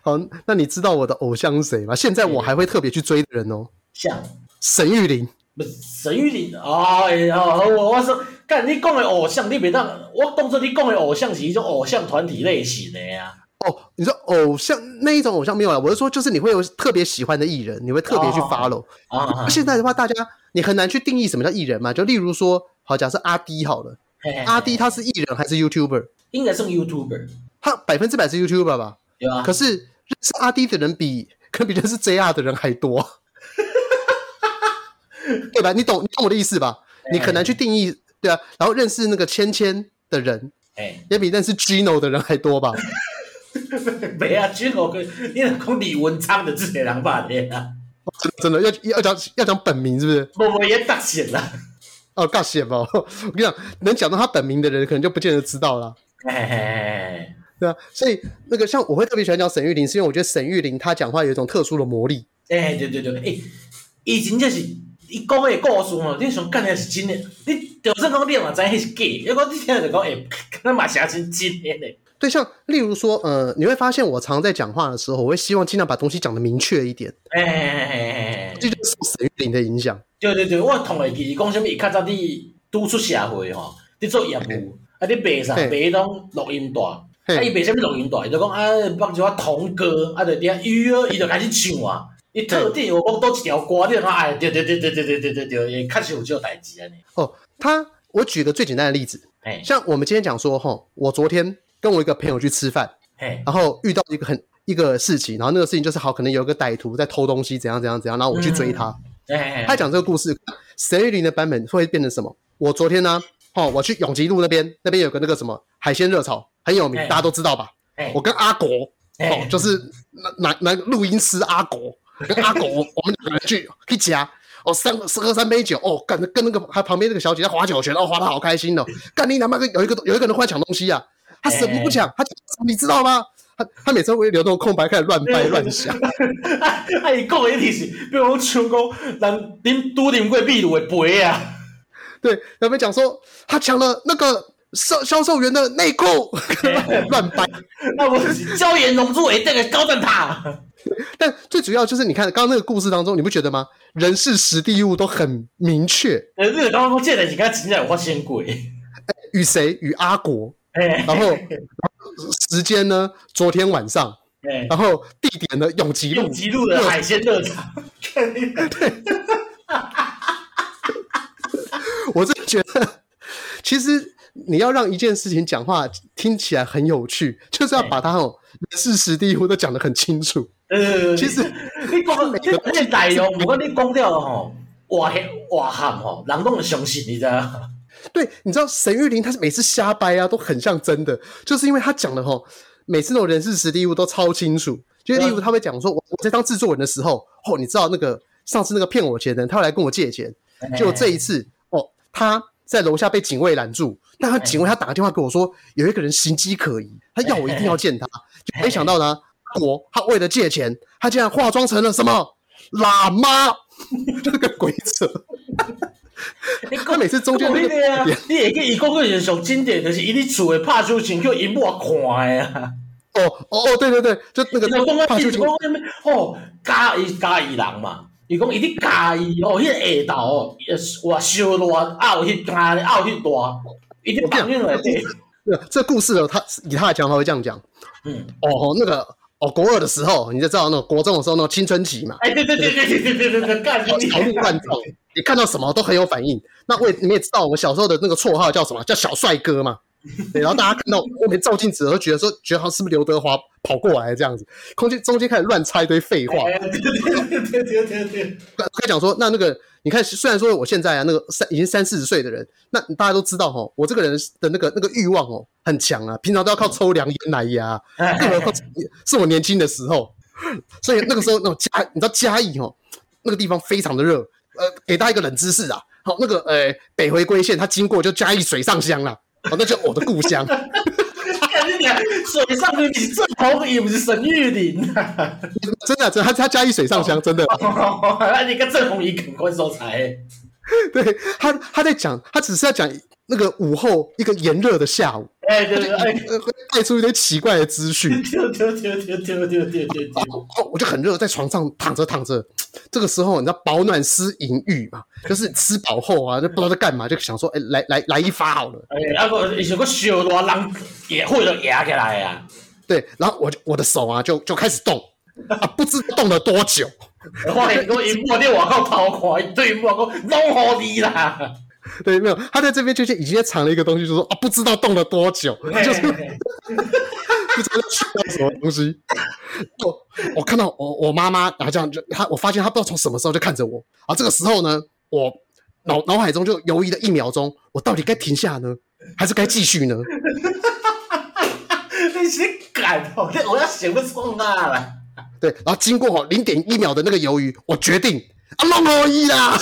好，那你知道我的偶像是谁吗？现在我还会特别去追的人哦，像沈玉琳。不是沈玉琳哎呀，我我说。干，你讲的偶像，你别当我当作你讲的偶像是一种偶像团体类型的呀。哦，你说偶像那一种偶像没有了，我是说，就是你会有特别喜欢的艺人，你会特别去 follow。啊，现在的话，大家你很难去定义什么叫艺人嘛？就例如说，好，假设阿 D 好了，阿 D 他是艺人还是 YouTuber？应该是 YouTuber，他百分之百是 YouTuber 吧？对啊。可是认识阿 D 的人比可比认识 JR 的人还多，对吧？你懂你懂我的意思吧？你很难去定义。对啊，然后认识那个芊芊的人，哎，也比认识 Gino 的人还多吧？没啊，Gino 跟你讲李文昌的这些人吧？的啊，真的要要讲要讲本名是不是？我我也大写了，哦，大写吧。我跟你讲，能讲到他本名的人，可能就不见得知道了。哎，对啊，所以那个像我会特别喜欢讲沈玉琳，是因为我觉得沈玉琳她讲话有一种特殊的魔力。哎，对对对，哎，以前就是。伊讲的故事吼，你想干的是真的，你就算讲你嘛知迄是假，如果你听就讲诶，那嘛写真真的嘞。对，像例如说，呃，你会发现我常在讲话的时候，我会希望尽量把东西讲的明确一点。哎哎哎哎哎，这就是沈玉玲的影响。对对对，我同会记，讲什么？伊较早你拄出社会吼，你做业务，啊，你卖啥？卖迄种录音带，啊，伊卖啥物录音带？伊就讲啊，帮助我童歌，啊，就底下鱼儿，伊就开始唱啊。伊特定有讲多一条歌，你就讲哎，对对对对对对对对对，也确实有这个代志安尼。哦，他，我举个最简单的例子，像我们今天讲说，吼，我昨天跟我一个朋友去吃饭，然后遇到一个很一个事情，然后那个事情就是好，可能有一个歹徒在偷东西，怎样怎样怎样，然后我去追他。他讲这个故事，沈玉琳的版本会变成什么？我昨天呢？哦，我去永吉路那边，那边有个那个什么海鲜热炒，很有名，大家都知道吧？我跟阿国，哦，就是男男录音师阿国，跟阿国，我们两个人去一家，哦，三喝三杯酒，哦，跟跟那个他旁边那个小姐在划酒拳，哦，划得好开心哦。干你他妈个有一个有一个人过来抢东西啊，他死不抢，他你知道吗？他他每次会留那种空白，开始乱掰乱想。他一讲的意思，比如像讲人啉拄啉过秘鲁的杯啊。对，有没有讲说他抢了那个销销售员的内裤，乱掰。那我椒盐龙珠诶，这个高蛋挞。但最主要就是你看刚刚那个故事当中，你不觉得吗？人事实地物都很明确。呃，这个刚刚见了，你看今天有发现鬼。与谁？与阿国。然后时间呢？昨天晚上。然后地点呢？永吉路。永吉路的海鲜热炒。对。我真的觉得，其实你要让一件事情讲话听起来很有趣，就是要把它哦人事实地物都讲得很清楚。呃，其实你讲每个内容，如果你讲掉了吼，哇嘿哇喊吼，人都很相信，你知道？对，你知道沈玉琳她是每次瞎掰啊，都很像真的，就是因为她讲的吼，每次那种人事实地物都超清楚。就例如他会讲说，我我在当制作人的时候，哦，你知道那个上次那个骗我钱的人，他会来跟我借钱，就这一次哦。他在楼下被警卫拦住，但他警卫他打个电话给我说，有一个人形迹可疑，他要我一定要见他。就没想到呢，我他为了借钱，他竟然化妆成了什么喇嘛，这个鬼扯。他每次中间那个，你也可以讲个人上经典，就是伊咧厝诶拍手请叫荧幕看诶啊。哦哦对对对，就那个拍手请。哦，嘉义嘉义人嘛。伊讲伊伫家己哦，迄个下头哦，哇，烧热，啊有迄大，啊有迄大，伊伫房间内底。这故事哦，他以他的讲法会这样讲。嗯，哦，那个哦，国二的时候，你就知道那个国中的时候，那个青春期嘛。哎，对对对对对对对对对，干你！豪怒万状，你看到什么都很有反应。那我也你也知道，我们小时候的那个绰号叫什么？叫小帅哥嘛。对，然后大家看到后面照镜子，都觉得说，觉得好像是不是刘德华跑过来这样子？空间中间开始乱插一堆废话。对对对对对对。他讲说，那那个你看，虽然说我现在啊，那个三已经三四十岁的人，那大家都知道哈，我这个人的那个那个欲望哦很强啊，平常都要靠抽凉烟来压，更何况是我年轻的时候。所以那个时候那种嘉，你知道嘉义哦，那个地方非常的热。呃，给大家一个冷知识啊，好，那个呃北回归线它经过就嘉义水上乡了。哦，那就我的故乡。水上的你正红也不是沈玉琳啊！真的，真他他嘉义水上乡，真的。那你跟郑红怡赶快收财。对他，他在讲，他只是在讲。那个午后，一个炎热的下午，哎，对对对，会带出一堆奇怪的资讯。对对对对对对对对。哦，我就很热，在床上躺着躺着。这个时候，你知道保暖思淫欲嘛？就是吃饱后啊，就不知道在干嘛，就想说，哎，来来来一发好了。哎，那个有个小的人也会都压起来呀。对，然后我就我的手啊，就就开始动，啊，不知动了多久。我我一摸电话靠掏开，对，我讲弄好你啦。对，没有，他在这边就是已经在藏了一个东西，就说啊，不知道动了多久，就是 不知道去到什么东西。我我看到我我妈妈，然后这样就他，我发现他不知道从什么时候就看着我。啊，这个时候呢，我脑脑海中就犹豫了一秒钟，我到底该停下呢，还是该继续呢？你是敢？我我要写不出那了。对，然后经过零点一秒的那个犹豫，我决定啊，弄可以啦。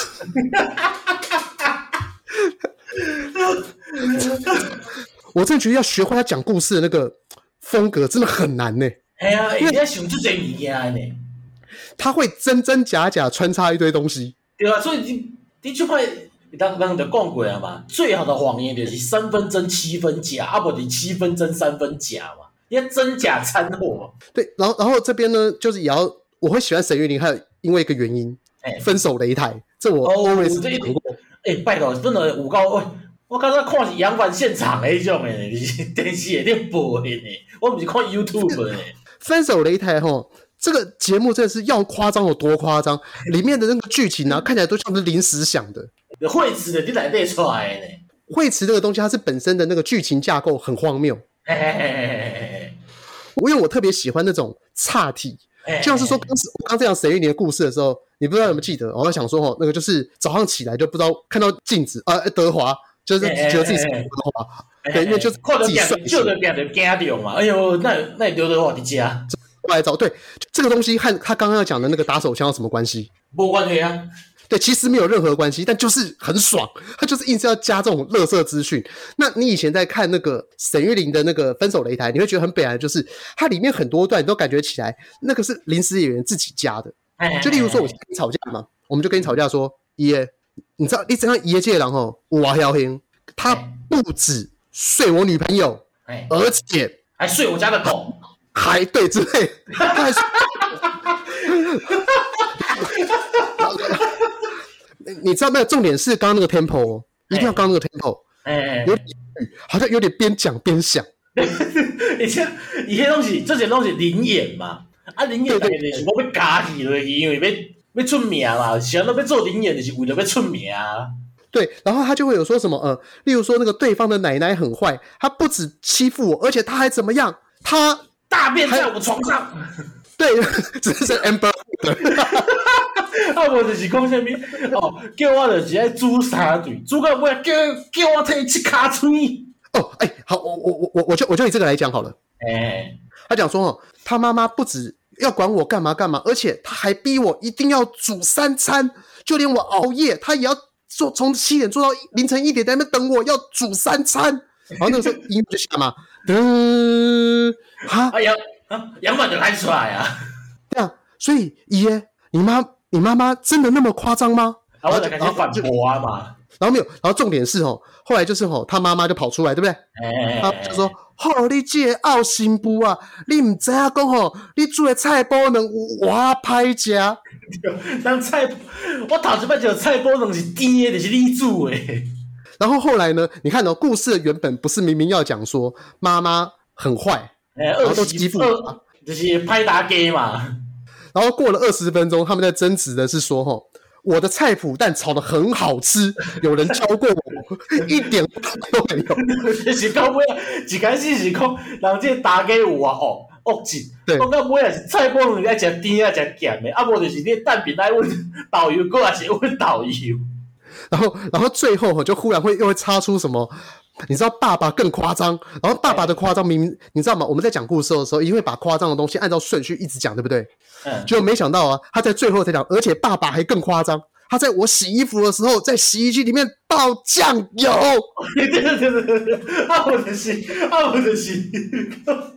我真的觉得要学会他讲故事的那个风格真的很难呢。哎呀，因为要想出这物件呢，他会真真假假穿插一堆东西。对啊，所以你你就会刚刚就讲过了嘛，最好的谎言就是三分真七分假，啊不，你七分真三分假嘛，因为真假掺和。对，然后然后这边呢，就是也要我会喜欢沈玉琳，还有因为一个原因，分手擂台，这我 always 讲过。哎、欸，拜托，真的有够喂，我刚才看是扬帆现场的那种诶，电视里面播的呢。我不是看 YouTube 的。分手擂台吼，这个节目真的是要夸张有多夸张，里面的那个剧情啊，看起来都像是临时想的。会词的你哪得出来的呢？会词这个东西，它是本身的那个剧情架构很荒谬。嘿嘿嘿嘿嘿我因为我特别喜欢那种岔题，就像是说当时我刚这样沈玉琳的故事的时候，你不知道有没有记得？我在想说哦，那个就是早上起来就不知道看到镜子啊，德华。就是觉得自己是刘德华，对，因为就是自己帅，就得变得加掉嘛。哎呦，那那刘德华的家过来找，对，这个东西和他刚刚要讲的那个打手枪有什么关系？没关系啊，对，其实没有任何关系，但就是很爽，他就是硬是要加这种垃圾资讯。那你以前在看那个沈玉琳的那个分手擂台，你会觉得很北来，就是它里面很多段你都感觉起来那个是临时演员自己加的。就例如说，我跟你吵架嘛，我们就跟你吵架说，爷。你知道你怎样爷借狼吼？我要听，他不止睡我女朋友，欸、而且还睡我家的狗，还对之类，他还睡。你知道没有？重点是刚刚那个 tempo，、欸、一定要刚刚那个 tempo，哎，有好像有点边讲边想。以前以前东西这些东西灵眼嘛，啊临演的是我被加起了，因为要。要出名嘛，想到要做临演的是为了要出名啊。对，然后他就会有说什么，呃，例如说那个对方的奶奶很坏，他不止欺负我，而且他还怎么样？他大便在我床上。对，只是 Amber。啊，我就是讲什么？哦，叫我就是爱煮三顿，煮到尾叫叫我替吃卡嘴。哦，哎，好，我我我我我就我就以这个来讲好了。哎、欸，他讲说哦，他妈妈不止。要管我干嘛干嘛，而且他还逼我一定要煮三餐，就连我熬夜，他也要做，从七点做到凌晨一点，在那边等我要煮三餐。然后那个时候音乐就响嘛，噔，哈，哎呀，杨满就开出来啊，对啊，所以爷，你妈你妈妈真的那么夸张吗？然后就开始反驳啊嘛，然后没有，然后重点是哦，后来就是哦，他妈妈就跑出来，对不对？哎，他就说。吼、哦，你这个后生妇啊，你唔知啊讲吼，你煮的菜包能有偌歹食。人菜，我头一摆就菜包能是甜的，就是你煮的。然后后来呢？你看哦，故事的原本不是明明要讲说妈妈很坏，欸、然后都欺负，就是拍打给嘛。然后过了二十分钟，他们在争执的是说吼。我的菜脯蛋炒的很好吃，有人教过我，一点都没有。是讲尾啊，一开始是讲人家打给我啊，哦，恶劲。对，讲到尾啊是菜脯人家食甜啊，食咸的，啊无就是你蛋饼来问导游，过还是问导游。然后，然后最后就忽然会又会插出什么？你知道爸爸更夸张，然后爸爸的夸张明明你知道吗？我们在讲故事的时候，一定会把夸张的东西按照顺序一直讲，对不对？嗯。就没想到啊，他在最后才讲，而且爸爸还更夸张，他在我洗衣服的时候，在洗衣机里面倒酱油。对对对对对，啊我的洗，啊我的洗，啊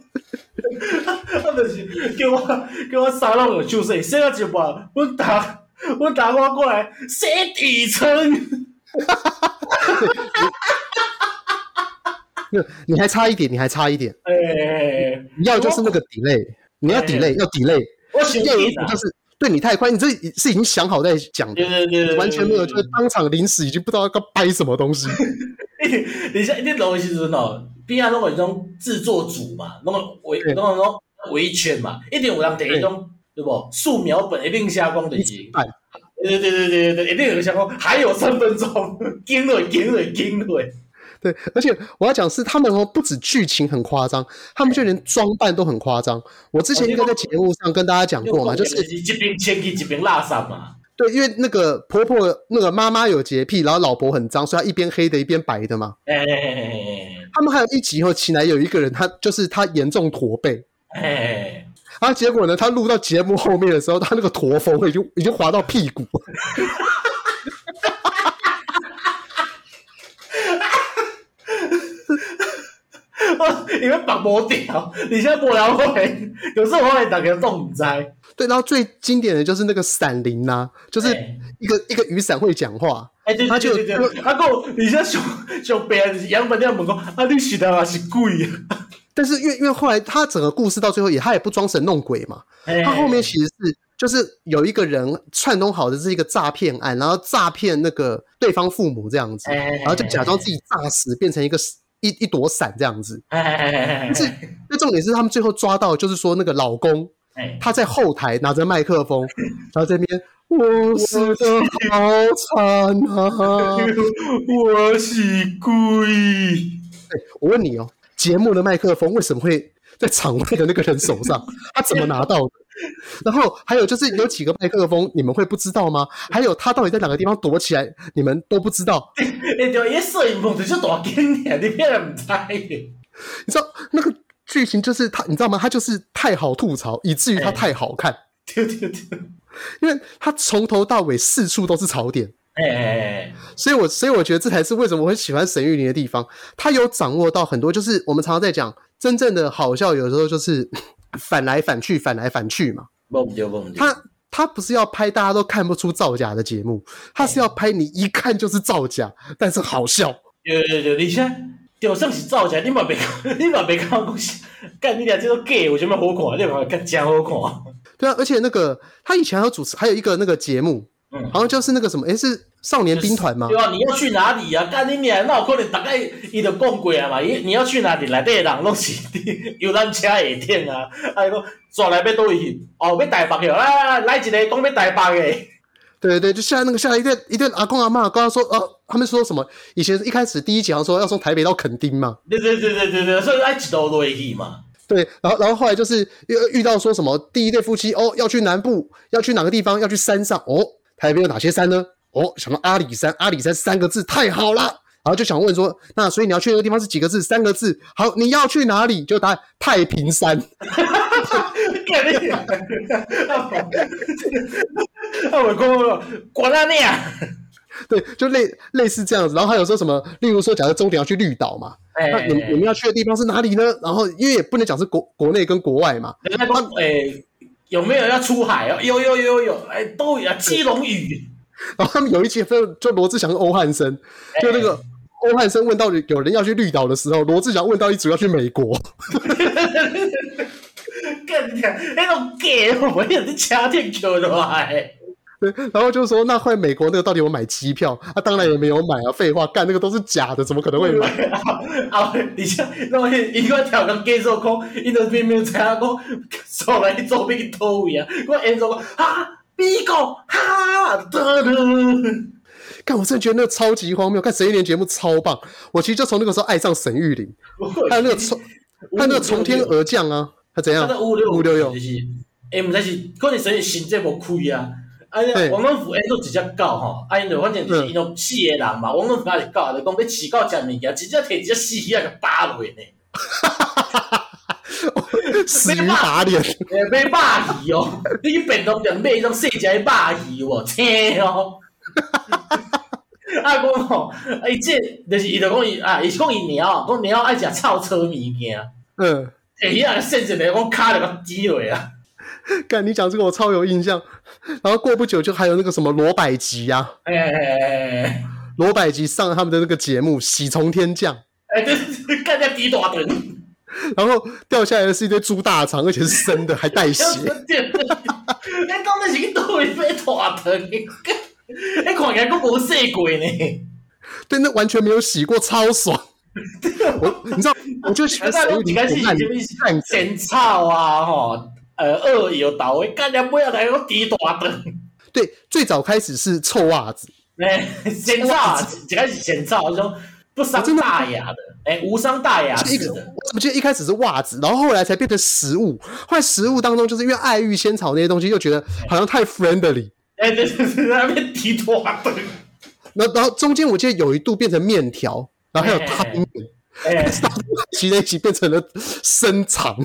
我的洗，叫我叫我沙龙有手势，现在就把我打我打我过来写底层。哈哈哈哈哈！你还差一点，你还差一点。哎、欸，你要就是那个 delay，你要 delay，、欸、要 delay。我选一个就是对你太快，你这是已经想好在讲的，对对对，对，完全没有，就是当场临时已经不知道该掰什么东西。你像你录的时阵哦，边啊拢有一种制作组嘛，拢围拢拢围圈嘛，一定有人提一种对不？素描本一定下光的机。对对对对对对，一定有人下光，还有三分钟，惊了惊了惊了。对，而且我要讲是他们哦，不止剧情很夸张，他们就连装扮都很夸张。我之前应该在节目上跟大家讲过嘛，就是一边千一边拉萨嘛。对，因为那个婆婆那个妈妈有洁癖，然后老婆很脏，所以她一边黑的一边白的嘛。哎！他们还有一集后，起来有一个人，他就是他严重驼背。哎。然后结果呢，他录到节目后面的时候，他那个驼峰已经已经滑到屁股。因为绑不掉，你现在不了会，有时候我会打个动灾。对，然后最经典的就是那个闪灵呐，就是一个、欸、一个雨伞会讲话。哎、欸，对对对对，他讲你现在上上边杨本亮问讲，啊，你是的还是鬼啊？但是因为因为后来他整个故事到最后也他也不装神弄鬼嘛，欸、他后面其实是就是有一个人串通好的是一个诈骗案，然后诈骗那个对方父母这样子，然后就假装自己诈死，变成一个一一朵伞这样子。但是那重点是他们最后抓到，就是说那个老公他在后台拿着麦克风，然后这边 我死的好惨啊，我是鬼。我问你哦，节目的麦克风为什么会在场外的那个人手上？他怎么拿到的？然后还有就是有几个麦克风，你们会不知道吗？还有他到底在哪个地方躲起来，你们都不知道。哎，对，一摄影棚就你骗人不猜。你知道那个剧情就是他，你知道吗？他就是太好吐槽，以至于他太好看。对对对，因为他从头到尾四处都是槽点。哎哎哎，所以我所以我觉得这才是为什么我很喜欢沈玉琳的地方。他有掌握到很多，就是我们常常在讲真正的好笑，有时候就是。反来反去，反来反去嘛。他他不是要拍大家都看不出造假的节目，他是要拍你一看就是造假，但是好笑。有有有，你先就算是造假，你嘛别 你嘛别看东西，干你俩这个 gay，我觉得好看，你嘛看真好看。对啊，而且那个他以前还有主持，还有一个那个节目。嗯，好像就是那个什么，诶、欸，是少年兵团吗？对啊，你要去哪里啊？干你娘，那有可能大概伊就讲过啊嘛。伊你要去哪里？来这人拢是游览车下天啊。啊，伊讲抓来要倒位去？哦，要台北去？来来来，一个讲要台北的。对对对，就下来那个下来一对一对阿公阿妈，刚刚说哦，他们说什么？以前一开始第一集好像说要从台北到垦丁嘛。对对对对对对，所以爱一路落去嘛。对，然后然后后来就是遇遇到说什么第一对夫妻哦，要去南部，要去哪个地方？要去山上哦。台北有哪些山呢？哦，想到阿里山，阿里山三个字太好了，然后就想问说，那所以你要去那个地方是几个字？三个字。好，你要去哪里？就答案太平山。哈哈哈！干你啊！啊，我讲关哪里啊？对，就类类似这样子。然后还有说什么？例如说，假设终点要去绿岛嘛，欸、那你你们要去的地方是哪里呢？然后因为也不能讲是国国内跟国外嘛。那诶。有没有要出海哦？有有有有，哎，都有啊，基隆屿。然后他们有一集，就就罗志祥跟欧汉生，就那个欧汉生问到有人要去绿岛的时候，罗志祥问到一组要去美国。更屌，那种 gay，我有点掐进去了，对，然后就说那换美国那个到底有买机票？他、啊、当然也没有买啊，废话，干那个都是假的，怎么可能会买？啊，你像那我一个跳个 gay 做空，伊都明明知影讲，说来做咩去偷位啊？我演说啊，美国哈，得得，干我真的觉得那个超级荒谬，看沈玉琳节目超棒。我其实就从那个时候爱上沈玉琳，还有那个从，还有那个从天而降啊，他怎样？五六五六六，哎，唔知是可能沈玉新节无开啊。哎呀，王文福因做一只狗吼，啊因就反正就是因种死个人嘛，王文福也是狗，就讲要饲狗食物件，直接摕一只死鱼个扒落去呢。死鱼打脸，诶，买肉鱼哦，你去便当店买迄种细只的肉鱼哦，青哦。啊讲吼，伊这就是伊就讲伊啊，伊是讲伊猫，讲猫爱食臭臭物件。嗯，诶，遐个甚至来讲卡着个鸡尾啊。干，你讲这个我超有印象，然后过不久就还有那个什么罗百吉呀、啊，哎哎哎哎，罗百吉上了他们的那个节目《喜从天降》，哎对，干在底大墩，然后掉下来的是一堆猪大肠，而且是生的，还带血。哎，刚才是去倒一堆大肠，哎，看起来跟没洗过呢。对，那完全没有洗过，超爽。我，你知道，我就喜欢沈玉琳看咸草啊，吼。呃，二有倒位，干掉不要来个低大的。对，最早开始是臭袜子，哎，咸袜子，最开始咸袜，说不伤大雅的，哎、欸，无伤大雅是的。我怎么记得一开始是袜子，然后后来才变成食物。后来食物当中，就是因为爱玉仙草那些东西，又觉得好像太 friendly。哎、欸，对对对，那边提拖的。然后然后中间我记得有一度变成面条，然后还有汤面，哎，到其那一集变成了生肠。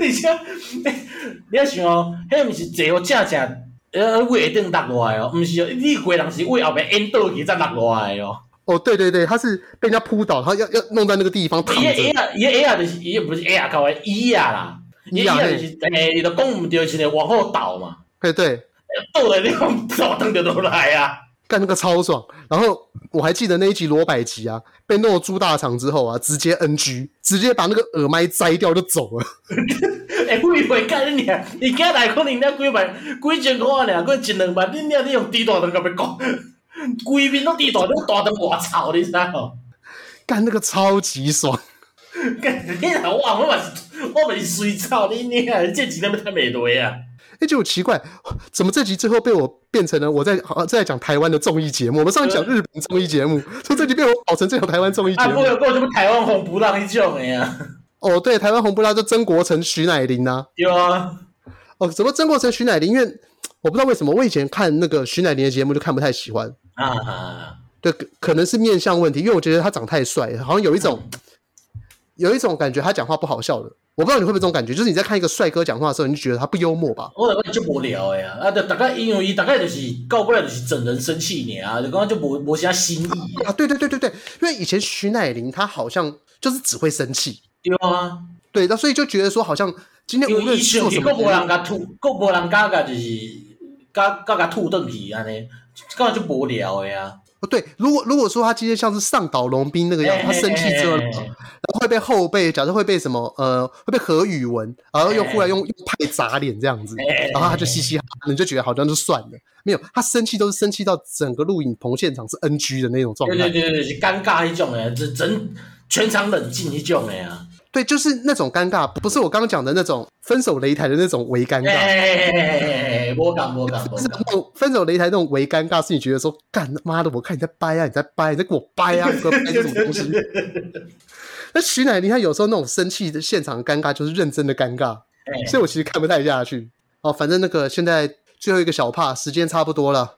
你像，你要想哦，迄毋是坐好正正，呃，胃会顶落来哦，毋是哦，你个人是胃后面淹倒去才落下来哦。哦，对对对，他是被人家扑倒，他要要弄在那个地方躺着。伊个伊个伊个就是伊不是哎呀，搞个伊呀啦，伊个就是诶，伊个讲毋对，是往后倒嘛。哎对，倒了你讲倒腾就落来啊。干那个超爽。然后我还记得那一集罗百吉啊，被弄了猪大肠之后啊，直接 NG，直接把那个耳麦摘掉就走了。哎，贵会干你啊！你家来可能那几万几千块呢，过一两万，你你你用低大灯甲要讲，规面都低大灯，大灯我操，你知道？干那个超级爽。干你老我我嘛是我嘛是水草，你你啊，这集那么太美对啊！哎，就奇怪，怎么这集最后被我变成了我在好在讲台湾的综艺节目？我们上次讲日本综艺节目，说这集被我搞成这种台湾综艺节目。啊，不有过什么台湾红不让一种的呀？哦，对，台湾红不让就曾国城、徐乃麟呐。有啊。哦，怎么曾国城、徐乃麟？因为我不知道为什么，我以前看那个徐乃麟的节目就看不太喜欢。啊啊。对，可能是面相问题，因为我觉得他长太帅，好像有一种。嗯有一种感觉，他讲话不好笑的，我不知道你会不会这种感觉，就是你在看一个帅哥讲话的时候，你就觉得他不幽默吧？我感觉就无聊的呀，啊，大概因为大概就是搞过来就是整人生气你啊，就刚刚就无无啥新意啊。对对对对对，因为以前徐乃麟他好像就是只会生气，对啊，对，那所以就觉得说好像今天无论做什么，个无人甲吐，个无人家个就是甲甲甲吐顿去安尼，刚刚就无聊的呀。不对，如果如果说他今天像是上岛龙兵那个样子，他生气之后，然后会被后辈，假设会被什么呃，会被何宇文，然后又忽然用用派砸脸这样子，然后他就嘻嘻哈哈，你就觉得好像就算了。没有，他生气都是生气到整个录影棚现场是 NG 的那种状态。对对对对，是尴尬一种诶，整整全场冷静一种诶呀。对，就是那种尴尬，不是我刚刚讲的那种分手擂台的那种微尴尬。哎，我讲我讲，是那种分手擂台那种微尴尬，是你觉得说，干妈的，我看你在掰啊，你在掰，你在给我掰啊，你掰什么东西？那徐乃麟他有时候那种生气的现场尴尬，就是认真的尴尬，所以我其实看不太下去。哦，反正那个现在最后一个小帕时间差不多了。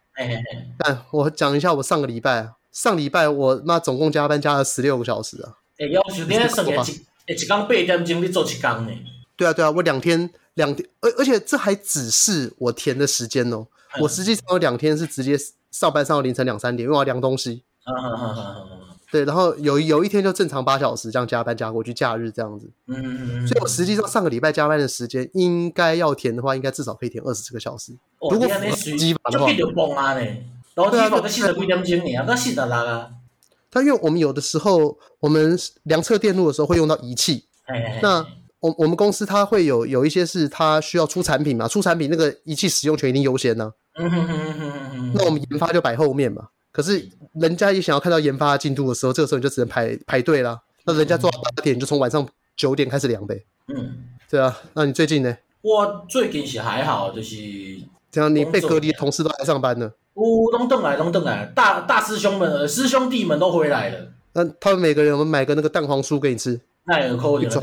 但我讲一下我上个礼拜，上礼拜我妈总共加班加了十六个小时啊。哎，要求你算一工八点钟，你做一工呢？对啊，对啊，我两天两天，而而且这还只是我填的时间哦。嗯、我实际上有两天是直接上班上到凌晨两三点，因为我要量东西。嗯嗯嗯嗯嗯对，然后有有一天就正常八小时这样加班加过去，假日这样子。嗯嗯嗯。所以我实际上上个礼拜加班的时间，应该要填的话，应该至少可以填二十四个小时。哦、如果基本的话。就崩啊呢！然后基本都四十几点钟呢，那四十六啊。但因为我们有的时候，我们量测电路的时候会用到仪器，那我我们公司它会有有一些是它需要出产品嘛，出产品那个仪器使用权一定优先呢。那我们研发就摆后面嘛。可是人家也想要看到研发进度的时候，这个时候你就只能排排队啦。那人家做到八点，就从晚上九点开始量呗。嗯，对啊。那你最近呢？我最近是还好，就是这样。你被隔离的同事都来上班了。呜，龙邓来，龙邓来，大大师兄们、师兄弟们都回来了。那他们每个人，我们买个那个蛋黄酥给你吃。那有可能的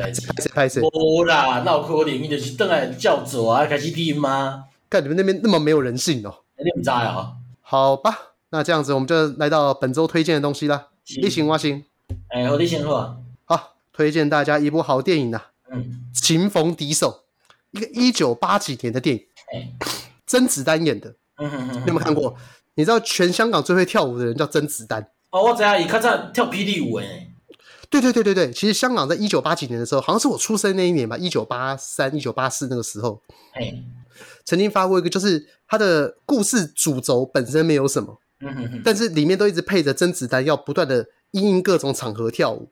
代志？无啦，那有可能？你就是邓来叫做啊，开始听吗？看你们那边那么没有人性哦。你唔知啊？好吧，那这样子我们就来到本周推荐的东西啦。你行我行。哎，我你先说。好，推荐大家一部好电影呐。嗯。情逢敌手，一个一九八几年的电影。哎。甄子丹演的。嗯哼哼，你有没有看过？你知道全香港最会跳舞的人叫甄子丹？哦，我知啊，伊较早跳霹雳舞诶。对对对对对，其实香港在一九八几年的时候，好像是我出生那一年吧，一九八三、一九八四那个时候，嘿。曾经发过一个，就是他的故事主轴本身没有什么，嗯哼哼，但是里面都一直配着甄子丹要不断的因应各种场合跳舞，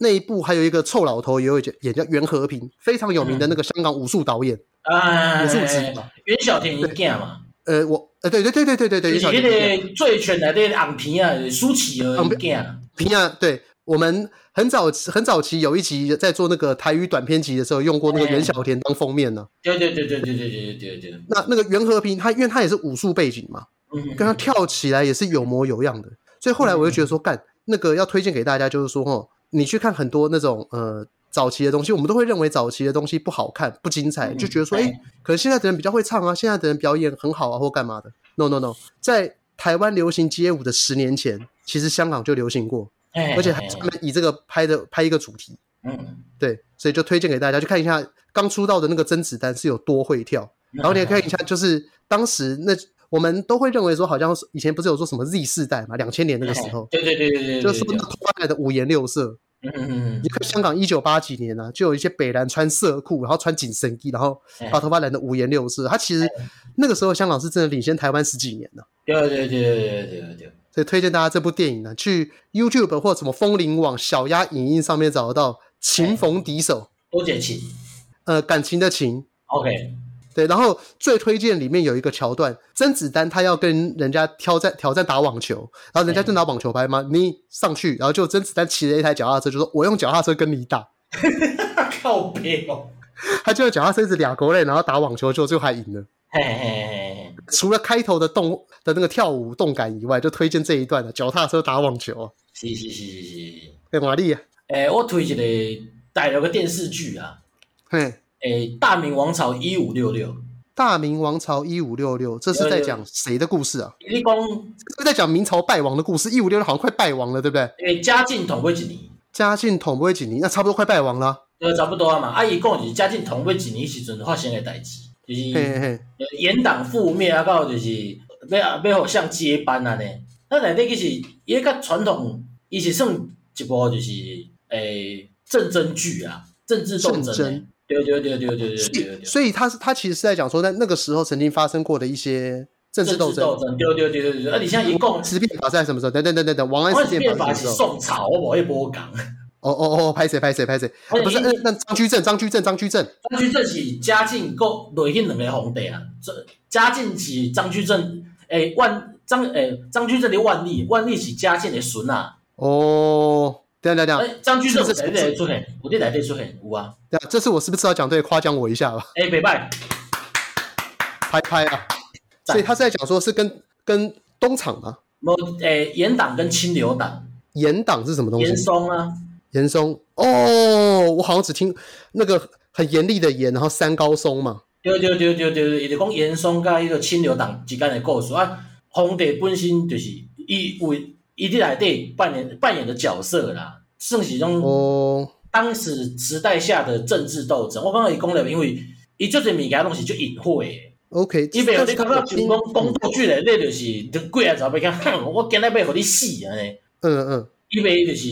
那一部还有一个臭老头，也有演叫袁和平，非常有名的那个香港武术导演，武术指导。袁小田一见嘛。呃，我呃，对对对对对对对，就是那个醉拳的那个昂平啊，舒淇儿儿皮啊，对，我们很早很早期有一集在做那个台语短片集的时候，用过那个袁小田当封面呢。对对对对对对对对对。那那个袁和平，他因为他也是武术背景嘛，跟他跳起来也是有模有样的，所以后来我就觉得说，干那个要推荐给大家，就是说哦，你去看很多那种呃。早期的东西，我们都会认为早期的东西不好看、不精彩，就觉得说，哎、欸，可能现在的人比较会唱啊，现在的人表演很好啊，或干嘛的。No No No，在台湾流行街舞的十年前，其实香港就流行过。而且还专门以这个拍的拍一个主题。嗯，对，所以就推荐给大家去看一下刚出道的那个甄子丹是有多会跳，然后你也看一下，就是当时那我们都会认为说，好像以前不是有说什么 Z 世代嘛，两千年那个时候，对对对对对，就是头发来的五颜六色。嗯嗯嗯，你看香港一九八几年啊，就有一些北蓝穿色裤，然后穿紧身衣，然后把头发染得五颜六色。他其实那个时候香港是真的领先台湾十几年呢。对对对对对对对。所以推荐大家这部电影呢，去 YouTube 或什么风铃网、小鸭影音上面找得到《情逢敌手》。多解情，呃，感情的情。OK。对，然后最推荐里面有一个桥段，甄子丹他要跟人家挑战挑战打网球，然后人家就拿网球拍嘛，你上去，然后就甄子丹骑着一台脚踏车，就说我用脚踏车跟你打，靠北哦，他就用脚踏车一直俩狗嘞，然后打网球就最后还赢了。嘿嘿嘿，除了开头的动的那个跳舞动感以外，就推荐这一段的脚踏车打网球。是是是是是，哎，玛丽啊，哎，我推荐的带了个电视剧啊，嘿。诶，大明王朝一五六六，大明王朝一五六六，这是在讲谁的故事啊？你讲是在讲明朝败亡的故事。一五六六好像快败亡了，对不对？诶，嘉靖统过几年？嘉靖统过几年？那差不多快败亡了。对，差不多啊嘛。阿姨讲是嘉靖统过几年时阵发生的代志，就是严党覆灭啊，到就是要要互相接班啊呢。那内底其实伊个传统，伊是算一部就是诶政争剧啊，政治斗争。对对对对对对对，所以他是他其实是在讲说，在那个时候曾经发生过的一些政治斗争。对对对对对，而你现在一共十变法是在什么时候？等等等等等，王安石变法是宋朝，我不会播讲。哦哦哦，拍谁拍谁拍谁？不是，那那张居正，张居正，张居正，张居正是嘉靖过内迄两个皇帝啊。这嘉靖是张居正，诶万张诶张居正的万历，万历是嘉靖的孙啊。哦。对对对，张居正在哪里出现？我在哪里出现？有啊。对啊，这次我是不是要讲对，夸奖我一下吧？哎，别拜，拍拍啊！所以他是在讲说，是跟跟东厂吗？某，诶，严党跟清流党。严党是什么东西？严嵩啊。严嵩哦，我好像只听那个很严厉的严，然后三高松嘛。对对对对对对，伊就讲严嵩跟一个清流党之间的故事啊。皇帝本身就是以为。伊伫内底扮演扮演的角色啦，算是种当时时代下的政治斗争。我刚刚伊讲了，因为伊做这物件拢是就隐晦的。OK，伊袂有你感觉像讲宫斗剧咧，你就是就几啊早被讲，我今日要互你死安尼。嗯嗯，伊袂就是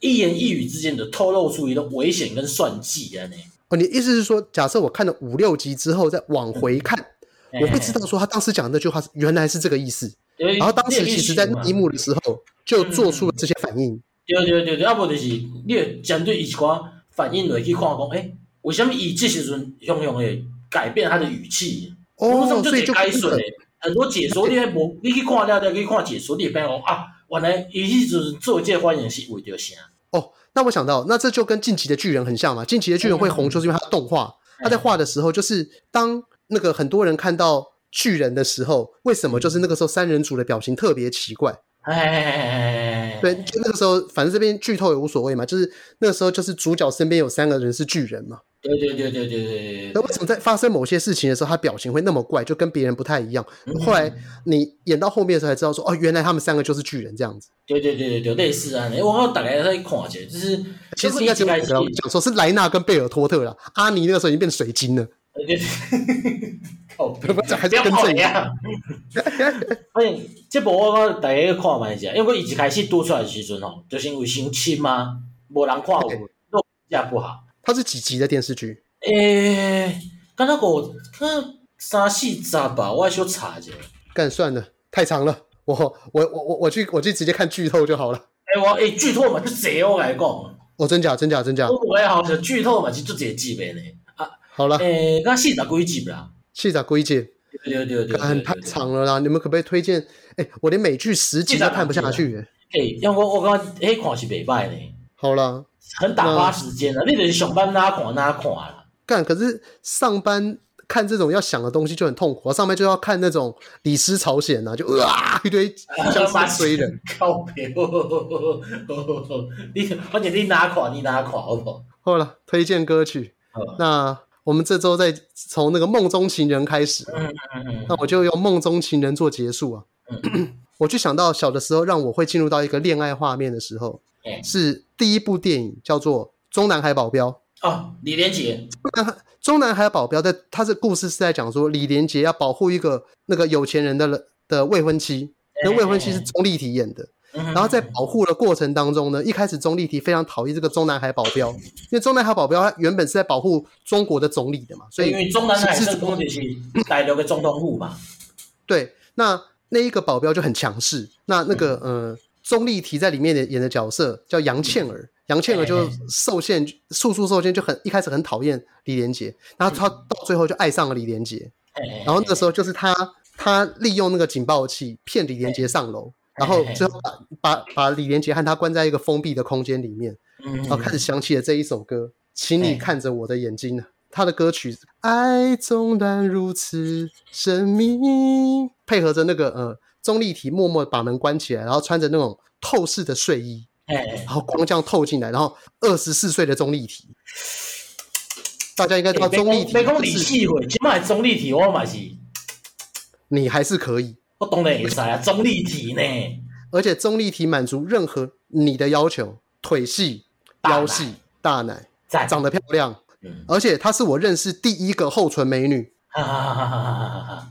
一言一语之间就透露出一个危险跟算计安尼。哦，你意思是说，假设我看了五六集之后再往回看，嗯、我不知道说他当时讲的那句话原来是这个意思。然后当时其实，在那一幕的时候就做出了这些反应。对对对对，要不就是你针对一寡反应来去看讲，哎，为什么伊这时阵雄雄的改变他的语气？哦，所以就开始嘞。很多解说你还无，你去看了，再去看解说，你会发现讲啊，原来伊这时阵做这反应是为着啥？哦，那我想到，那这就跟进击的巨人很像嘛。进击的巨人会红，就是因为他的动画，他在画的时候，就是当那个很多人看到。巨人的时候，为什么就是那个时候三人组的表情特别奇怪？哎，对，就那个时候，反正这边剧透也无所谓嘛。就是那个时候，就是主角身边有三个人是巨人嘛。对对对对对对。那为什么在发生某些事情的时候，他表情会那么怪，就跟别人不太一样？后来你演到后面的时候才知道说，哦，原来他们三个就是巨人这样子。对对对对对，类似啊。我刚大概在看一下，就是其实应该讲说是莱纳跟贝尔托特啦。阿尼那个时候已经变水晶了。哦，不是，还是跟这样。反正这部我讲大家看嘛一下，因为我一开始读出来的时阵吼，就是因为伤亲嘛，无人看过，评价不好。它是几集的电视剧？诶，刚那个看三四集吧，我还想查一下。干算了，太长了，我我我我我去我去直接看剧透就好了。诶，我诶剧透嘛，就这我来讲。哦，真假真假真假。我也好，剧透嘛，是就这集呗呢。啊，好了。诶，刚四十几集啦。气炸龟姐，对对对对，很太长了啦！你们可不可以推荐？哎，我连美剧十集都看不下去。哎，因为我我刚刚哎看是袂歹呢。好了，很打发时间啊！你就是上班哪看哪看啦。干，可是上班看这种要想的东西就很痛苦。上班就要看那种李斯朝鲜呐，就啊一堆僵尸追人。靠北，你而且你哪款你哪款好不好？好了，推荐歌曲，那。我们这周再从那个梦中情人开始，那我就用梦中情人做结束啊。我就想到小的时候让我会进入到一个恋爱画面的时候，欸、是第一部电影叫做《中南海保镖》哦，李连杰。中南海保镖在，他这故事是在讲说李连杰要保护一个那个有钱人的的未婚妻，那未婚妻是钟丽缇演的。然后在保护的过程当中呢，一开始钟丽缇非常讨厌这个中南海保镖，因为中南海保镖他原本是在保护中国的总理的嘛，所以因为中南海是中国是带留个总统府嘛。对，那那一个保镖就很强势，那那个呃钟丽缇在里面的演的角色叫杨倩儿，杨倩儿就受限处处受限，就很一开始很讨厌李连杰，然后他到最后就爱上了李连杰，然后那个时候就是他他利用那个警报器骗李连杰上楼。然后最后把把把李连杰和他关在一个封闭的空间里面，然后开始响起了这一首歌，请你看着我的眼睛。他的歌曲《爱总然如此神秘》，配合着那个呃钟丽缇默默把门关起来，然后穿着那种透视的睡衣，然后光这样透进来，然后二十四岁的钟丽缇，大家应该知道钟丽缇。没讲李系会，起码钟丽缇我嘛是，你还是可以。我当然会使啊，钟丽缇呢？而且钟丽缇满足任何你的要求，腿细、腰细、大奶，长得漂亮，而且她是我认识第一个厚唇美女。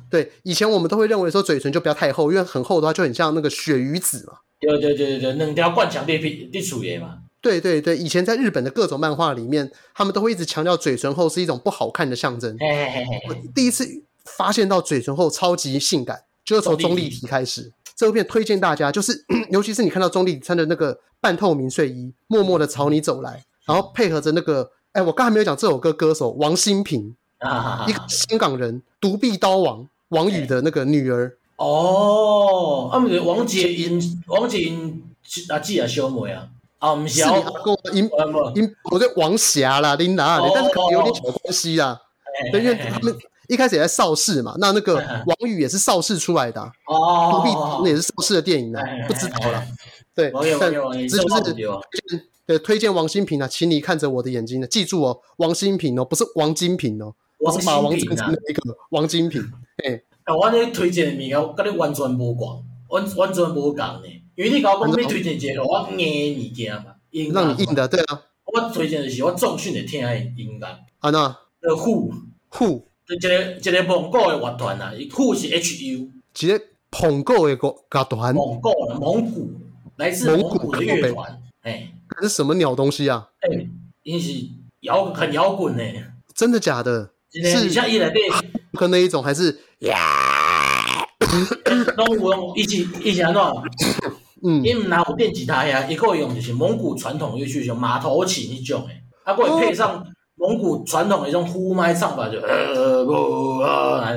对，以前我们都会认为说嘴唇就不要太厚，因为很厚的话就很像那个鳕鱼子嘛。对对对对对，两条灌肠裂皮裂出来嘛。对对对，以前在日本的各种漫画里面，他们都会一直强调嘴唇厚是一种不好看的象征。我第一次发现到嘴唇厚超级性感。就是从钟丽缇开始，这部片推荐大家，就是 尤其是你看到钟丽缇穿的那个半透明睡衣，默默的朝你走来，然后配合着那个，哎，我刚才没有讲这首歌歌手王心平啊，一个香港人，独臂刀王王宇的那个女儿。哦，啊，不是王洁瑛，王洁瑛阿姊啊，小妹啊，啊，不是阿哥，因因我对王霞啦，琳达，但是可能有点小关系啦，因为他们。一开始也在邵氏嘛，那那个 王宇也是邵氏出来的哦，独臂那也是邵氏的电影呢，不知道了。对，但这就是对推荐王新平啊，请你看着我的眼睛呢，记住哦，王新平哦，不是王金平哦，我是马王金的那个王金平。哎，我你推荐的物件，我跟你完全无关，完完全无共呢，因为你搞我讲你推荐一个我硬的物件嘛，让你硬的，对啊，我推荐的是我重训的听的音乐。啊那，呃，Who。Who。一个一个蒙古的乐团啊，Who 是 H U，一个蒙古的乐乐团，蒙古的蒙古，来自蒙古的乐团，哎，这是什么鸟东西啊？哎，因是摇很摇滚呢，真的假的？是像伊内底跟那一种，还是呀？拢有用，伊是伊是安怎？嗯，伊毋拿有电吉他呀，伊个用就是蒙古传统乐曲，像马头琴迄种诶，啊，个会配上。蒙古传统的一种呼麦唱法就呃不啊，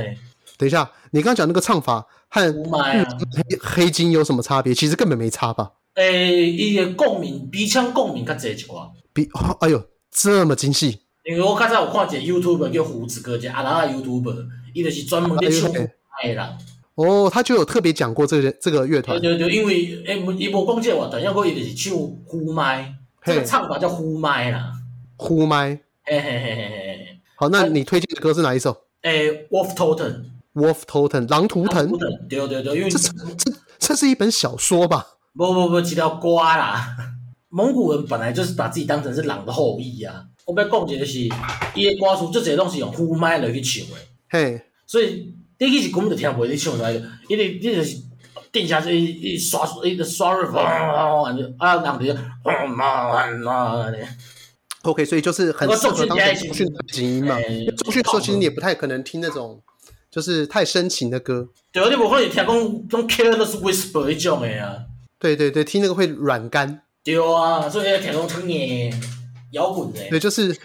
等一下，你刚刚讲那个唱法和呼麦黑黑金有什么差别？其实根本没差吧？诶、欸，伊个共鸣鼻腔共鸣较侪一寡。鼻，哎呦，这么精细！因为我刚才有看一个 YouTuber 叫胡子哥，叫阿拉的 YouTuber，伊就是专门咧唱呼麦的人。哦，他就有特别讲过这个这个乐团。对对对，因为诶，伊无讲这个乐团，因为伊就是唱呼麦，这个唱法叫呼麦啦。呼麦。嘿嘿嘿嘿嘿，好，那你推荐的歌是哪一首？诶，Wolf Totem，Wolf Totem，狼图腾。对对对，因为这这这是一本小说吧？不不不，是条瓜啦。蒙古人本来就是把自己当成是狼的后裔啊。我要讲一个是，伊的歌词这些东西用呼麦来去唱的。嘿，所以第一是根本就听不会你唱出来，因为你就是定下去一刷一个刷日，啊，人就啊，OK，所以就是很适合当成中训的背景音嘛。中训的时候其实你也不太可能听那种就是太深情的歌。对啊，你不可能听讲种 Careless Whisper 一种的啊。对对对，听那个会软干。对啊，所以要听种轻的摇滚的。对，就是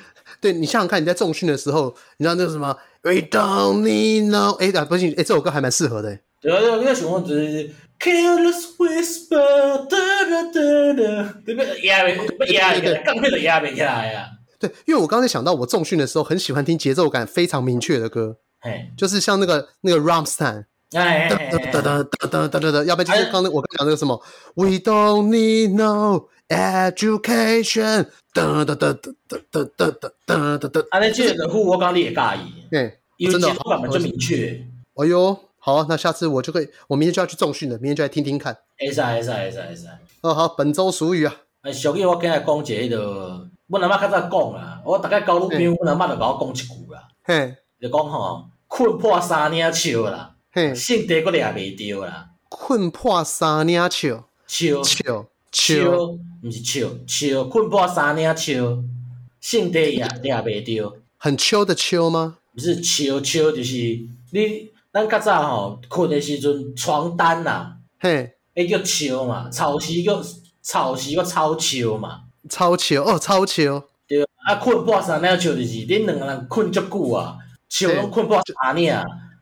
对你想想看，你在重训的时候，你知道那个什么 We don't need no，哎，不行，哎，这首歌还蛮适合的。对啊，对啊，那喜欢就是 Careless Whisper，哒哒哒哒，对不对？压没，不压一个，刚配的压没起来呀。对，因为我刚才想到，我重训的时候很喜欢听节奏感非常明确的歌，哎，就是像那个那个 Rammstein，哒哒哒哒哒哒哒，要不然就是刚才我刚讲那个什么 We don't need no education，哒哒哒哒哒哒哒哒哒哒。啊，那这个歌我刚你也介意，对，因为节奏感就明确。哎呦。好，那下次我就可以，我明天就要去重训了，明天就来听听看。会使会使会使会使。哦，好，本周俗语啊。哎，俗语我今日讲一个，迄个，阮阿嬷较早讲啦，我大概交女朋友，阮阿嬷就甲我讲一句啦。嘿，就讲吼，困破三领笑啦，嘿，性地阁掠袂着啦。困破三领笑，笑笑笑，毋是笑笑，困破三领笑，性地也掠袂着。很秋的秋吗？不是秋秋，就是你咱较早吼困诶时阵，床单呐，嘿，迄叫秋嘛，草时叫草时个草秋嘛，草秋哦，草秋。对，啊困破三领笑就是恁两个人困足久啊，笑拢困破三领。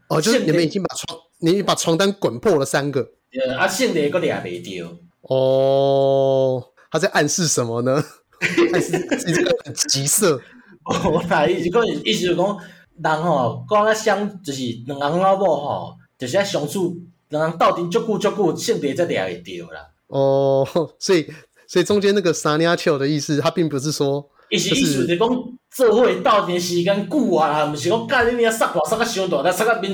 哦，就是你们已经把床，你把床单滚破了三个。对，啊性地阁掠袂着。哦，他在暗示什么呢？暗示你这个很急色。哦，那意思讲，意思就讲，人吼，讲啊相，就是两个人老母吼，就是爱相处，两人斗阵足久足久，性别才掠会着啦。哦，所以，所以中间那个三娘笑的意思，他并不是说，意思意思就讲，做伙斗阵时间久啊，毋是讲干你娘撒大撒个伤大，但撒个面，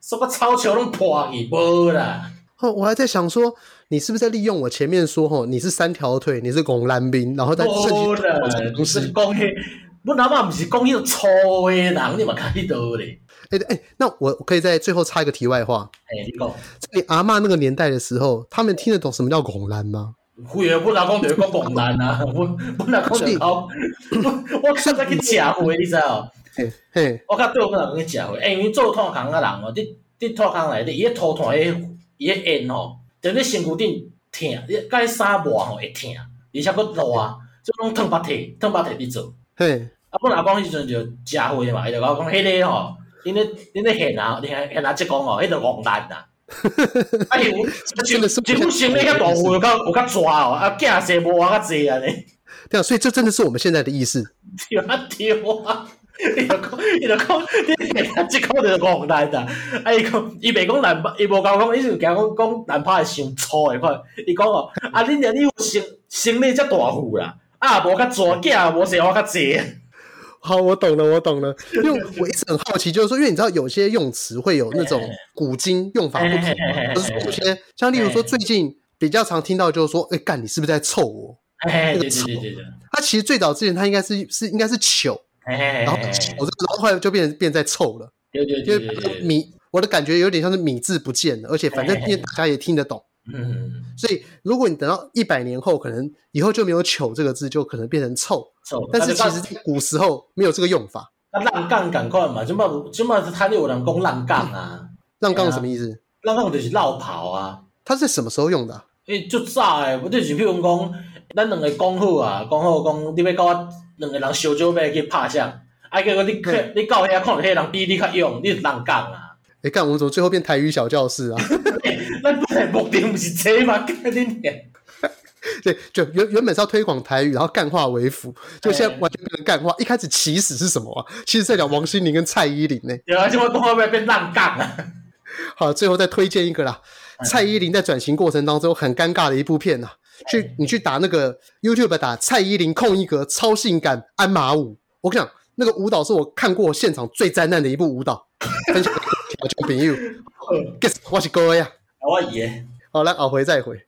撒个草球拢破去，无啦。哦，我还在想说，你是不是在利用我前面说吼，你是三条腿，你是公蓝兵，然后再设计不是讲迄。阮阿妈毋是讲迄个粗诶人，你嘛开刀咧？诶诶、欸欸，那我可以在最后插一个题外话。诶、欸，你讲，你阿妈那个年代的时候，他们听得懂什么叫拱兰吗？会啊，阮阿公就讲拱兰啊，阮阮阿公就讲，我较早去食会，你知道？嘿嘿，我较对阮阿公去食会，因为做炭工诶人哦，伫伫炭工内底，伊个涂炭诶，伊个烟吼，在你身躯顶疼，你甲伊衫磨吼会疼，而且佫热，即种烫把铁，烫白体伫做。嘿，啊，阮阿公迄阵就食会嘛，伊就甲我讲，迄个吼，恁咧恁咧现啊，现现啊，即讲哦，迄个戆蛋呐。啊，伊有真是几乎生咧遐大户，有较有较抓哦，啊，囝生无我较济安尼。对啊，所以这真的是我们现在的意思。对啊，对啊，伊就讲，伊就讲，你即讲就是戆蛋呐。啊，伊讲，伊袂讲难拍，伊无甲我讲，伊就讲讲讲难拍是伤粗诶款。伊讲哦，啊，恁娘你有生生理遮大户啦。啊，我较济，囝无生我较济。好，我懂了，我懂了。因为我一直很好奇，就是说，因为你知道有些用词会有那种古今用法不同嘛，就是有些像例如说，最近比较常听到就是说，哎，干，你是不是在臭我？那个臭，他其实最早之前他应该是是应该是糗，然后糗这个后来就变成变在臭了。对对对对，米，我的感觉有点像是米字不见了，而且反正大家也听得懂。嗯，所以如果你等到一百年后，可能以后就没有“糗”这个字，就可能变成臭“臭”。但是其实古时候没有这个用法。那浪杠赶快嘛，就嘛就嘛是他有人讲浪杠啊。浪杠什么意思？浪杠就是落跑啊。他是什么时候用的？诶，就早诶，不就是譬如讲，咱两个讲好啊，讲好讲，你要跟我两个人烧酒杯去拍相，啊，结果你你到遐看到迄人比你较勇，你是浪杠啊。诶，干我们怎么最后变台语小教室啊？那本来目的不是这吗？干你娘！对，就原原本是要推广台语，然后干化为辅，就现在完全变成干话。一开始起始是什么啊？其实在讲王心凌跟蔡依林呢。有啊，结果到后面变浪杠了。好，最后再推荐一个啦。蔡依林在转型过程当中很尴尬的一部片呐，去你去打那个 YouTube 打蔡依林空一格超性感鞍马舞。我跟你讲，那个舞蹈是我看过现场最灾难的一部舞蹈。分享朋友，guess 我是各位啊。我爷，好，那，后回再回。